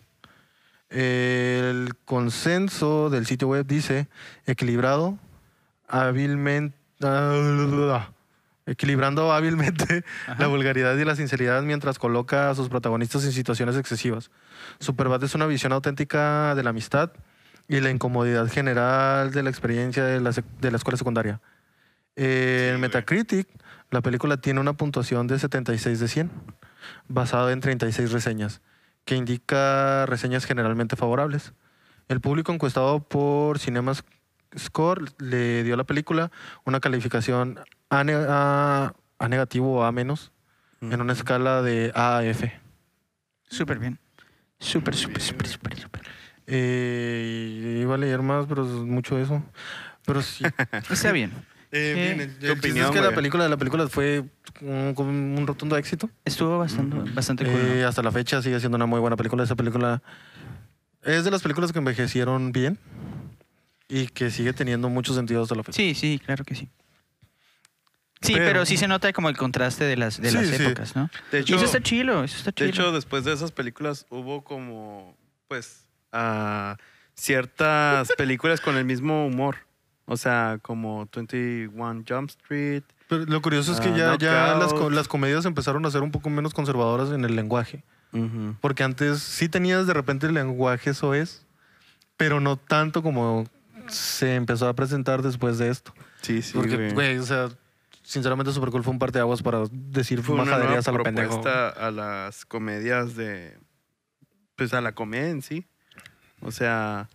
El consenso del sitio web dice equilibrado, hábilmente, equilibrando hábilmente la vulgaridad y la sinceridad mientras coloca a sus protagonistas en situaciones excesivas. Superbad es una visión auténtica de la amistad y la incomodidad general de la experiencia de la, de la escuela secundaria. Eh, en güey. Metacritic, la película tiene una puntuación de 76 de 100, basada en 36 reseñas, que indica reseñas generalmente favorables. El público encuestado por Cinemas Score le dio a la película una calificación A, ne- a- a negativo o A menos en una escala de A a F. Súper bien. Súper, súper, súper, súper, súper. Eh, iba a leer más, pero es mucho eso. Pero sí. Está bien. Eh, Sí. bien, el- Tu el opinión, es que la película, la película fue un, un rotundo éxito. Estuvo bastante, bastante cool. Eh, ¿no? hasta la fecha sigue siendo una muy buena película. Esa película es de las películas que envejecieron bien y que sigue teniendo mucho sentido hasta la fecha. Sí, sí, claro que sí. Sí, Pero- pero, sí se nota como el contraste de las, de Sí, las sí. épocas, ¿no? De y hecho, eso está chilo, eso está de hecho, después de esas películas hubo como, pues, ah, ciertas películas con el mismo humor. O sea, como 21 Jump Street. Pero lo curioso es que Ah, ya, ya las, comedias empezaron a ser un poco menos conservadoras en el lenguaje. Porque antes sí tenías de repente el lenguaje soez pero no tanto como se empezó a presentar después de esto. Sí, sí, Porque, güey, o sea, sinceramente Super Cool fue un parteaguas para decir Fue una nueva majaderías a lo pendejo. a las comedias de... Pues a la comedia en sí. O sea,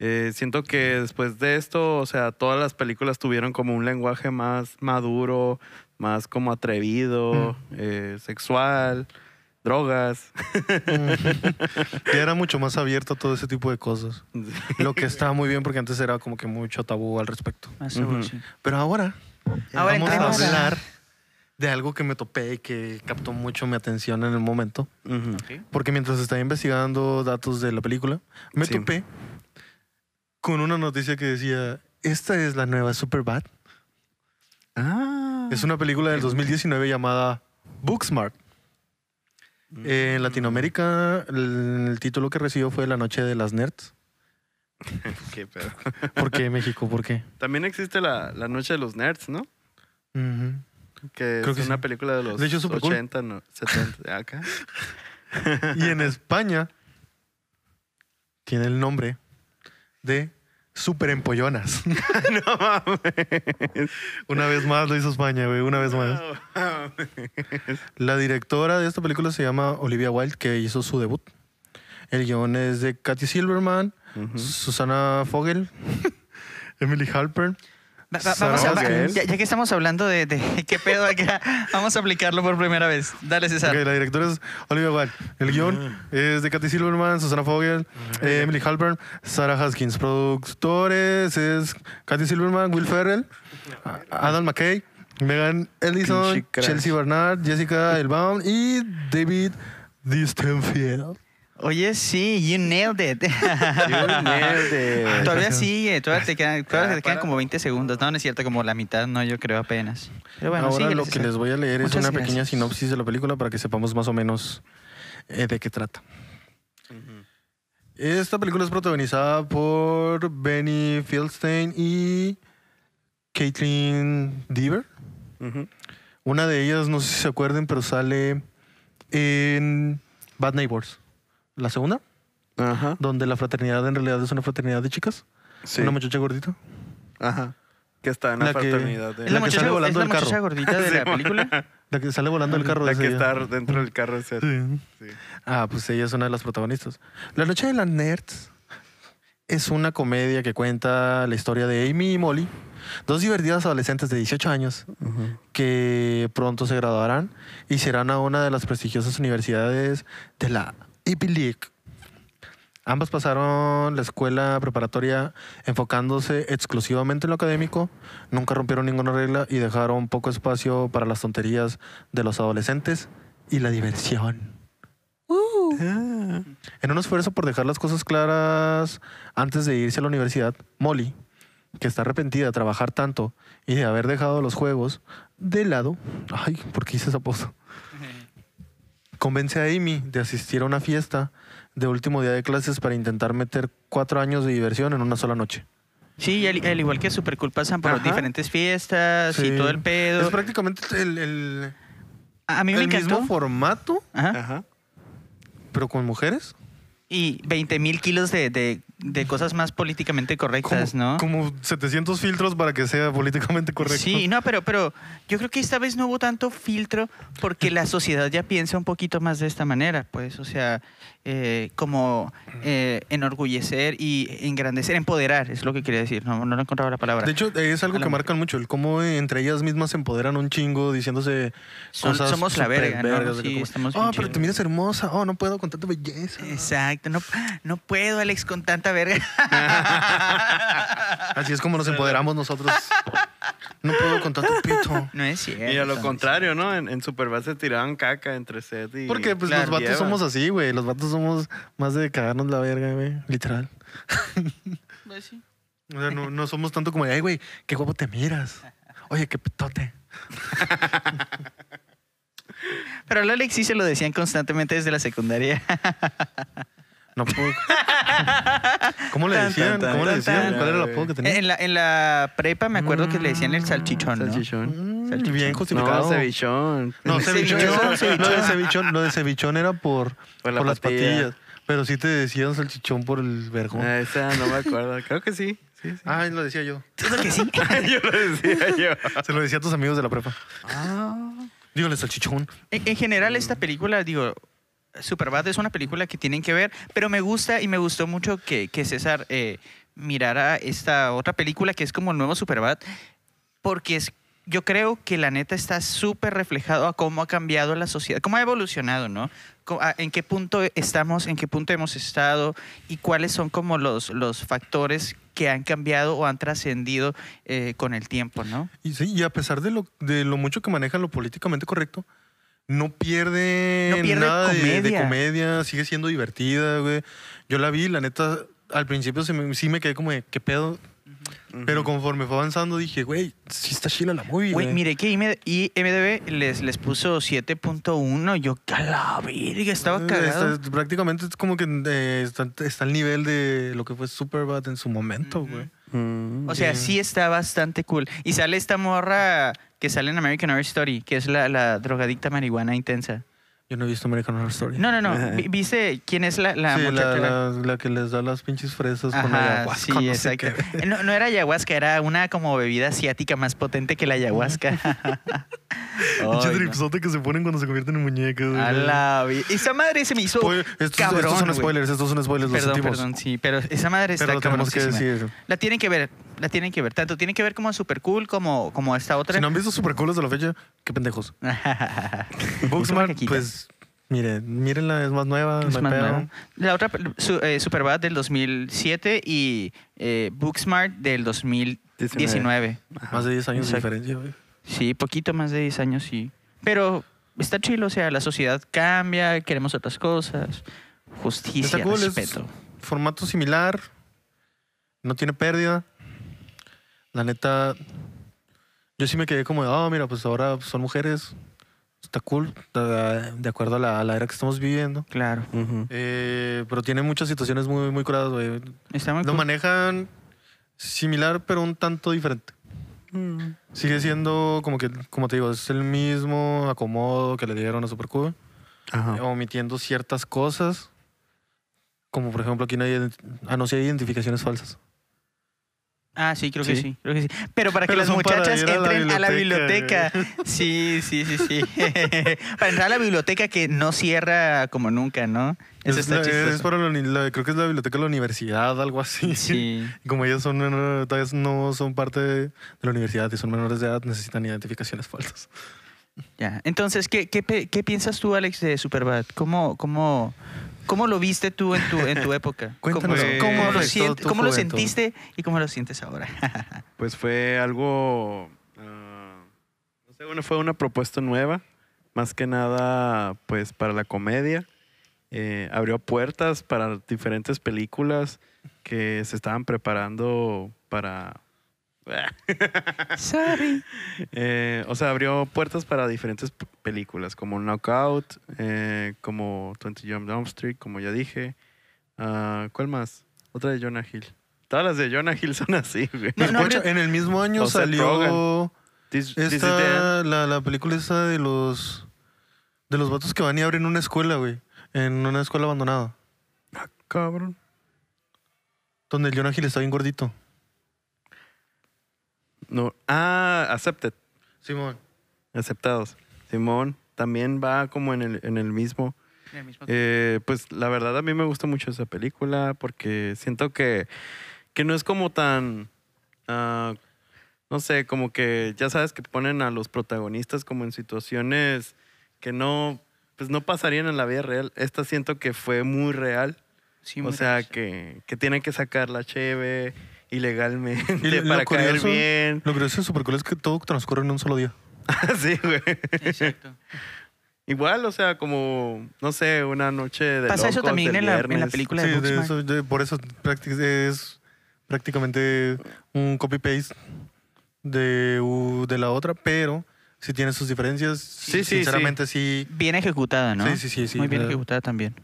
eh, siento que después de esto, o sea, todas las películas tuvieron como un lenguaje más maduro, más como atrevido, eh, sexual, drogas. que era mucho más abierto a todo ese tipo de cosas. Lo que estaba muy bien porque antes era como que mucho tabú al respecto. Sí. Pero ahora, Ahora vamos a entremos a- hablar de algo que me topé y que captó mucho mi atención en el momento. Porque mientras estaba investigando datos de la película, me Sí. topé con una noticia que decía, esta es la nueva Superbad. Ah. Es una película del 2019 llamada Booksmart. En Latinoamérica, el, el título que recibió fue La Noche de las Nerds. Qué pedo. ¿Por qué México? ¿Por qué? También existe la, la Noche de los Nerds, ¿no? Ujú. Que Creo es que una sí. película de los De hecho, es súper cool. 80, no, 70. Acá. Y en España tiene el nombre de Super Empollonas. no mames. una vez más lo hizo España, güey, una vez más. No. La directora de esta película se llama Olivia Wilde, que hizo su debut. El guion es de Katy Silverman. Susana Fogel, Emily Halpern. Va- va- Sarah vamos a, va- ya, ya que estamos hablando de, de qué pedo acá, vamos a aplicarlo por primera vez. Dale, César. Ok, la directora es Olivia Wilde. El guion es de Katy Silverman, Susana Fogel, eh, Emily Halpern, Sarah Haskins. Productores es Katy Silverman, Will Ferrell, Adam McKay, Megan Ellison. Chelsea Barnard, Jessica Elbaum y David Distenfield. Oye, sí, you nailed it. You nailed it. todavía sigue, todavía te quedan, todavía Ah, te quedan como 20 segundos. No, no es cierto, como la mitad, no, yo creo apenas. Pero bueno, Ahora lo que les voy a leer es Muchas una pequeña sinopsis de la película para que sepamos más o menos eh, de qué trata. Esta película es protagonizada por Benny Fieldstein y Caitlin Deaver. Una de ellas, no sé si se acuerden, pero sale en Bad Neighbors. La segunda, Ajá. donde la fraternidad en realidad es una fraternidad de chicas. Sí. Una muchacha gordita. Ajá. Que está en la, La que- fraternidad de... ¿Es la, la que muchacha, sale ¿es volando la del carro. muchacha gordita de la película? La que sale volando el carro la de que está dentro del carro. Sí. Sí. Ah, pues ella es una de las protagonistas. La Noche de las Nerds es una comedia que cuenta la historia de Amy y Molly, dos divertidas adolescentes de 18 años que pronto se graduarán y serán a una de las prestigiosas universidades de la Ivy League. Ambas pasaron la escuela preparatoria enfocándose exclusivamente en lo académico, nunca rompieron ninguna regla y dejaron poco espacio para las tonterías de los adolescentes y la diversión. Ah. En un esfuerzo por dejar las cosas claras antes de irse a la universidad, Molly, que está arrepentida de trabajar tanto y de haber dejado los juegos de lado, ay, ¿por qué hice esa pausa? Convence a Amy de asistir a una fiesta de último día de clases para intentar meter cuatro años de diversión en una sola noche. Sí, y al, al igual que Super Cool pasan por Ajá. diferentes fiestas y Sí. todo el pedo. Es prácticamente el, el- A a mí me el encantó. mismo formato, Ajá. Ajá. pero con mujeres. Y 20 mil kilos de, de, de cosas más políticamente correctas, como, ¿no? como 700 filtros para que sea políticamente correcto. Sí, no, pero, pero yo creo que esta vez no hubo tanto filtro porque la sociedad ya piensa un poquito más de esta manera, pues, o sea, eh, como eh, enorgullecer y engrandecer, empoderar, es lo que quería decir, no, no encontraba la palabra. De hecho, es algo que marcan mucho, el cómo entre ellas mismas se empoderan un chingo diciéndose Son- cosas somos la verga, ¿no? vergas, Sí, como, estamos bien Oh, pero chidos". te miras hermosa. Oh, no puedo con tanta belleza. Exacto, no, no puedo, Alex, con tanta verga. Así es como nos empoderamos nosotros. No puedo con tanto pito. No es cierto. Y a lo contrario, ¿no? En, en Superbad se tiraban caca entre Seth y... Porque pues los vatos lleva. somos así, güey. Los vatos somos más de cagarnos la verga, güey. Literal. Pues sí. O sea, no, no somos tanto como de, ay, güey, qué guapo te miras. Oye, qué petote. Pero al Alex sí se lo decían constantemente desde la secundaria. No puedo. ¿Cómo le decían? tan, ¿Cómo le decían? tan. ¿Cuál era el apodo que tenía? En la, en la prepa me acuerdo que le decían el salchichón, ¿no? Salchichón. Mm, Salchichón. Bien No, justificado. cevichón. No, cevichón. cevichón, Lo de cevichón. lo de cevichón era por, Por por, la las patilla. patillas. Pero sí te decían salchichón por el vergón. Ah, esa no me acuerdo. Creo que sí. Sí, sí. Ah, lo decía yo. Que sí. yo lo decía yo. Se lo decía a tus amigos de la prepa. Ah. Dígale salchichón. En, en general, esta película, digo, Superbad es una película que tienen que ver, pero me gusta y me gustó mucho que, que César eh, mirara esta otra película que es como el nuevo Superbad, porque es, yo creo que la neta está súper reflejado a cómo ha cambiado la sociedad, cómo ha evolucionado, ¿no? En qué punto estamos, en qué punto hemos estado y cuáles son como los, los factores que han cambiado o han trascendido eh, con el tiempo, ¿no? Y sí, y a pesar de lo, de lo mucho que manejan lo políticamente correcto, no pierde, No pierde nada de- De, comedia. comedia, sigue siendo divertida, güey. Yo la vi, la neta, al principio se me- sí me quedé como de, ¿qué pedo? Pero conforme fue avanzando dije, güey, sí está chila la movie, Güey, güey. mire que IM- IMDB les, les puso 7.1. Yo, que a la verga, estaba Eh, cagado. está- prácticamente es como que eh, está, está al nivel de lo que fue Superbad en su momento, güey. Mm. O sea, Sí. sí está bastante cool. Y sale esta morra que sale en American Horror Story, que es la, la drogadicta marihuana intensa. Yo no he visto American Horror Story. No, no, no. Vi- ¿Viste quién es la, la sí, la, muchacha? la- la que les da las pinches fresas con Ajá, ayahuasca. sí, no sé exacto. qué. No, no era ayahuasca, era una como bebida asiática más potente que la ayahuasca. Pinche dripsote que se ponen cuando se convierten en muñecas. güey. A la vi- Esa madre se me hizo Spoiler- estos, cabrón, estos son güey. spoilers, estos son spoilers, Perdón, sentimos. perdón, sí, pero esa madre está Pero lo tenemos que decir. La tienen que ver, la tienen que ver. Tanto tienen que ver como Super Cool como, como esta otra. Si no han visto super cool de la fecha, qué pendejos. Booksmart, pues, miren, mírenla, es más nueva, Es más nueva. La otra, su, eh, Superbad del 2007 y eh, Booksmart del 2019. Más de 10 años Exacto. de diferencia, güey. Sí, poquito más de 10 años, sí. Pero está chido, o sea, la sociedad cambia, queremos otras cosas. Justicia, cool, es- respeto. Formato similar, no tiene pérdida. La neta, yo sí me quedé como oh, mira, pues ahora son mujeres. Está cool, de acuerdo a la, a la era que estamos viviendo. Claro. Eh, pero tiene muchas situaciones muy, muy curadas, güey. Lo cool. manejan similar, pero un tanto diferente. Mm. Sigue siendo como que, como te digo, es el mismo acomodo que le dieron a Super Cool, Ajá. omitiendo ciertas cosas. Como por ejemplo, aquí no hay, ah, no, sí hay identificaciones falsas. Ah, sí, creo que Sí. creo que sí. Pero para que las muchachas ir a la entren a la biblioteca. Sí, sí, sí, sí. para entrar a la biblioteca que no cierra como nunca, ¿no? Eso es, está la- es para la- creo que es la biblioteca de la universidad, algo así. Sí. Como ellas son todavía no son parte de la universidad y son menores de edad, necesitan identificaciones falsas. Ya. Entonces, ¿qué, qué piensas tú, Alex, de Superbad? ¿Cómo, cómo, cómo lo viste tú en tu, en tu época? Cuéntanos, ¿Cómo, ¿cómo lo, cómo lo sentiste y cómo lo sientes ahora? Pues fue algo, ah, no sé, bueno, fue una propuesta nueva, más que nada, pues para la comedia. Eh, abrió puertas para diferentes películas que se estaban preparando para... Sorry. Eh, o sea, abrió puertas para diferentes películas, como Knockout, eh, como 20 Jump Down Street, como ya dije. Ah, ¿Cuál más? Otra de Jonah Hill. Todas las de Jonah Hill son así, güey. No, no, en el mismo año O salió This- This is the esta, la, la película esa de los de los vatos que van y abren una escuela, güey. En una escuela abandonada. Ah, cabrón. Donde el Jonah Hill está bien gordito. No. Ah, Accepted. Simón. Aceptados. Simón también va como en el, en el mismo. Eh, pues la verdad a mí me gusta mucho esa película porque siento que, que no es como tan, ah, no sé, como que ya sabes que ponen a los protagonistas como en situaciones que no, pues no pasarían en la vida real. Esta siento que fue muy real. Sí, o muy sea, que, que tienen que sacar la cheve ilegalmente Y lo para caer curioso- bien. Lo curioso de Super Cool es que todo transcurre en un solo día. sí, güey. Exacto. Igual, o sea, como, no sé, una noche de Pasa eso también en la, en la viernes. película Sí, de de Booksmart. eso- de- por eso es prácticamente un copy-paste de, de la otra, pero sí tiene sus diferencias. Sí, sí, Sinceramente, sí. Bien ejecutada, ¿no? Sí, sí, sí, sí. Muy bien ejecutada también.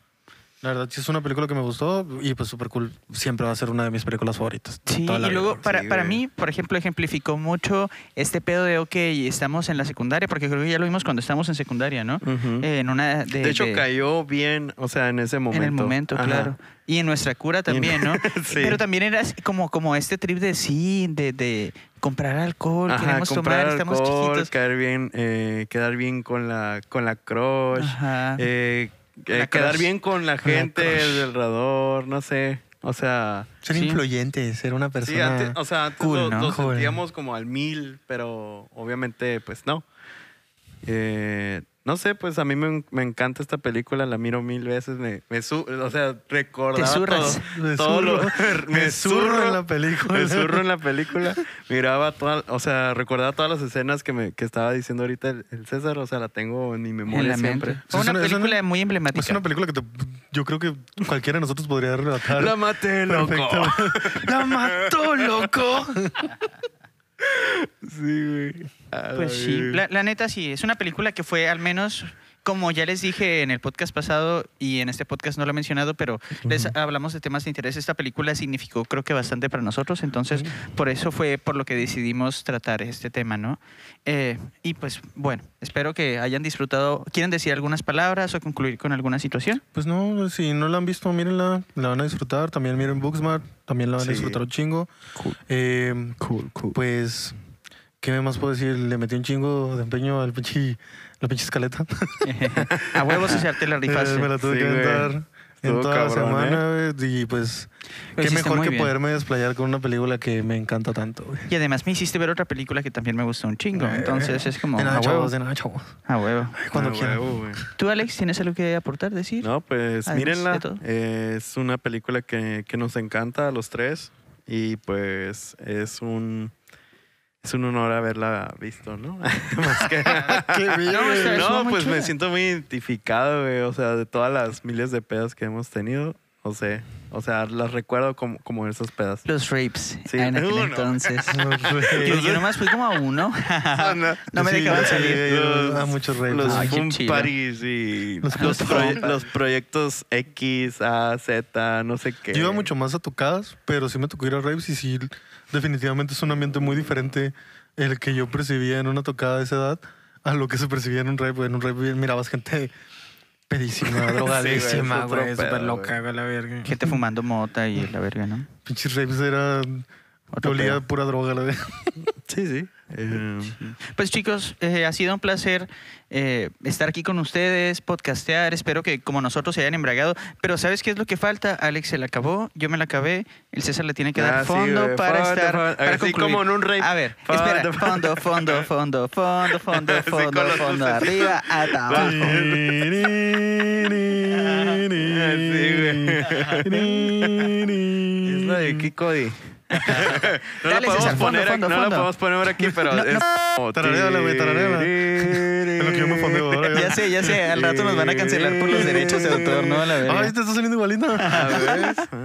La verdad, sí es una película que me gustó y pues súper cool. Siempre va a ser una de mis películas favoritas. Sí, y luego vida. para, Sí, para mí, por ejemplo, ejemplificó mucho este pedo de, ok, estamos en la secundaria, porque creo que ya lo vimos cuando estábamos en secundaria, ¿no? Eh, en una de, de hecho, de- cayó bien, o sea, en ese momento. En el momento, Ajá. claro. Y en nuestra cura también, ¿no? Sí. Pero también era como, como este trip de sí, de, de comprar alcohol, Ajá, queremos comprar tomar, estamos chiquitos. caer bien, eh, quedar bien con la, con la crush, Ajá. eh, Con eh, quedar bien con la gente alrededor, no sé, o sea... Ser Sí. influyente, ser una persona. Sí, antes, o sea, antes cool, lo, ¿no? lo sentíamos como al mil, pero obviamente, pues no. Eh, no sé, pues a mí me, me encanta esta película, la miro mil veces, me, me su- o sea, recordaba Te todo, Me todo lo- me Me zurro en la película. me zurro en la película, miraba toda, o sea, recordaba todas las escenas que me que estaba diciendo ahorita el, el César, o sea, la tengo en mi en memoria la siempre. mente. Fue Es una película una- muy emblemática. Es una película que te- yo creo que cualquiera de nosotros podría relatar. La maté, loco. ¡La mató, loco! Sí, güey. Pues sí, la, la neta sí, es una película que fue al menos, como ya les dije en el podcast pasado y en este podcast no lo he mencionado, pero les hablamos de temas de interés. Esta película significó creo que bastante para nosotros, entonces por eso fue por lo que decidimos tratar este tema, ¿no? Eh, y pues bueno, espero que hayan disfrutado. ¿Quieren decir algunas palabras o concluir con alguna situación? Pues no, si no la han visto, mírenla, la van a disfrutar. También miren Booksmart, también la van Sí. a disfrutar un chingo. Eh, Cool, cool. pues, ¿qué más puedo decir? Le metí un chingo de empeño al pinche, la pinche escaleta. A huevos, o sea, te la rifaste. Eh, me la tuve Sí, que güey. aventar en toda la cabrón, semana, güey, Y pues, qué mejor que bien. poderme desplayar con una película que me encanta tanto, güey. Y además me hiciste ver otra película que también me gustó un chingo, entonces es como De nada, a huevo. chavos, de nada, chavos. A huevo. Cuando Ah, quieran. huevo, güey. ¿Tú, Alex, tienes algo que aportar, decir? No, pues Además mírenla. Eh, es una película que, que nos encanta a los tres. Y pues es un es un honor haberla visto, ¿no? Más que Qué bien, No, No, pues me siento muy identificado, güey. O sea, de todas las miles de pedas que hemos tenido. O sea, o sea, las recuerdo como, como esas pedas. Los rapes Sí, en aquel uno. entonces. No, yo, yo nomás fui como a uno. no me Sí, dejaban salir. yo a muchos rapes. Los parties y Los los, proye- parties. los proyectos X, A, Z, no sé qué. Yo iba mucho más a tocadas, pero sí me tocó ir a raves y sí, definitivamente es un ambiente muy diferente el que yo percibía en una tocada de esa edad a lo que se percibía en un rave. En un rave mirabas gente pedísima, drogadísima, güey, súper loca, güey. la verga. Gente fumando mota y la verga, ¿no? Pinches raves eran... Olía pura droga, la verga. Sí, sí. Eh, Pues chicos, eh, ha sido un placer eh, estar aquí con ustedes, podcastear. Espero que como nosotros se hayan embragado. Pero ¿sabes qué es lo que falta? Alex se la acabó, yo me la acabé. El César le tiene que dar Ah, sí, fondo para Fondo, estar. fondo. Para Así concluir. como en un rave. A ver, Fondo, espera. fondo. Fondo, fondo, fondo, fondo, fondo, fondo. Arriba, hasta abajo. es la de Kikodi. No la Dale, podemos César, fondo, fondo, no fondo. podemos poner aquí, pero No, es Tarareala, güey, tarareala. Es lo que yo me fondeo ahora. Ya sé, ya sé. Al rato nos van a cancelar por los derechos de autor, ¿no? La verga. Ay, te está saliendo igualito. Ah, ¿ves?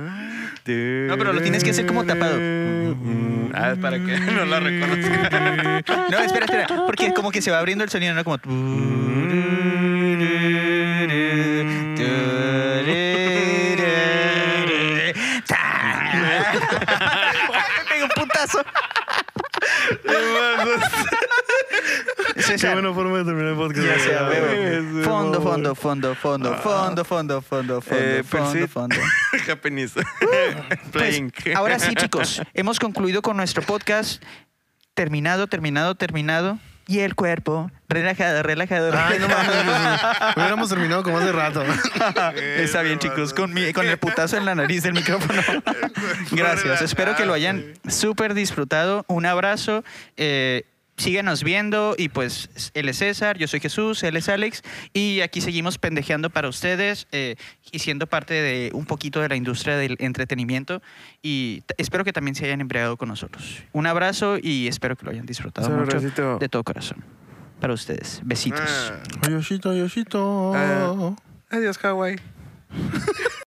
No, pero lo tienes que hacer como tapado. Mm, Ah, es para que no la reconozca. No, espera, espera. Porque como que se va abriendo el sonido, ¿no? Como. Qué buena forma de terminar el podcast. ya sea. Fondo, fondo, fondo, fondo, fondo, fondo, fondo, Eh, fondo, fondo, fondo. Pues, Playing. ahora sí, chicos, hemos concluido con nuestro podcast. Terminado, terminado, terminado. Y el cuerpo, relajado, relajado. Ay, no mames. Hubiéramos terminado como hace rato. Está bien, chicos, con, mi- con el putazo en la nariz del micrófono. Gracias, espero que lo hayan súper disfrutado. Un abrazo. eh, síganos viendo y pues él es César, yo soy Jesús, él es Alex y aquí seguimos pendejeando para ustedes eh, y siendo parte de un poquito de la industria del entretenimiento y espero que también se hayan embriagado con nosotros. Un abrazo y espero que lo hayan disfrutado Un mucho abracito. de todo corazón. Para ustedes. Besitos. Ah. Yoshito. Ah. Adiós, Hawaii.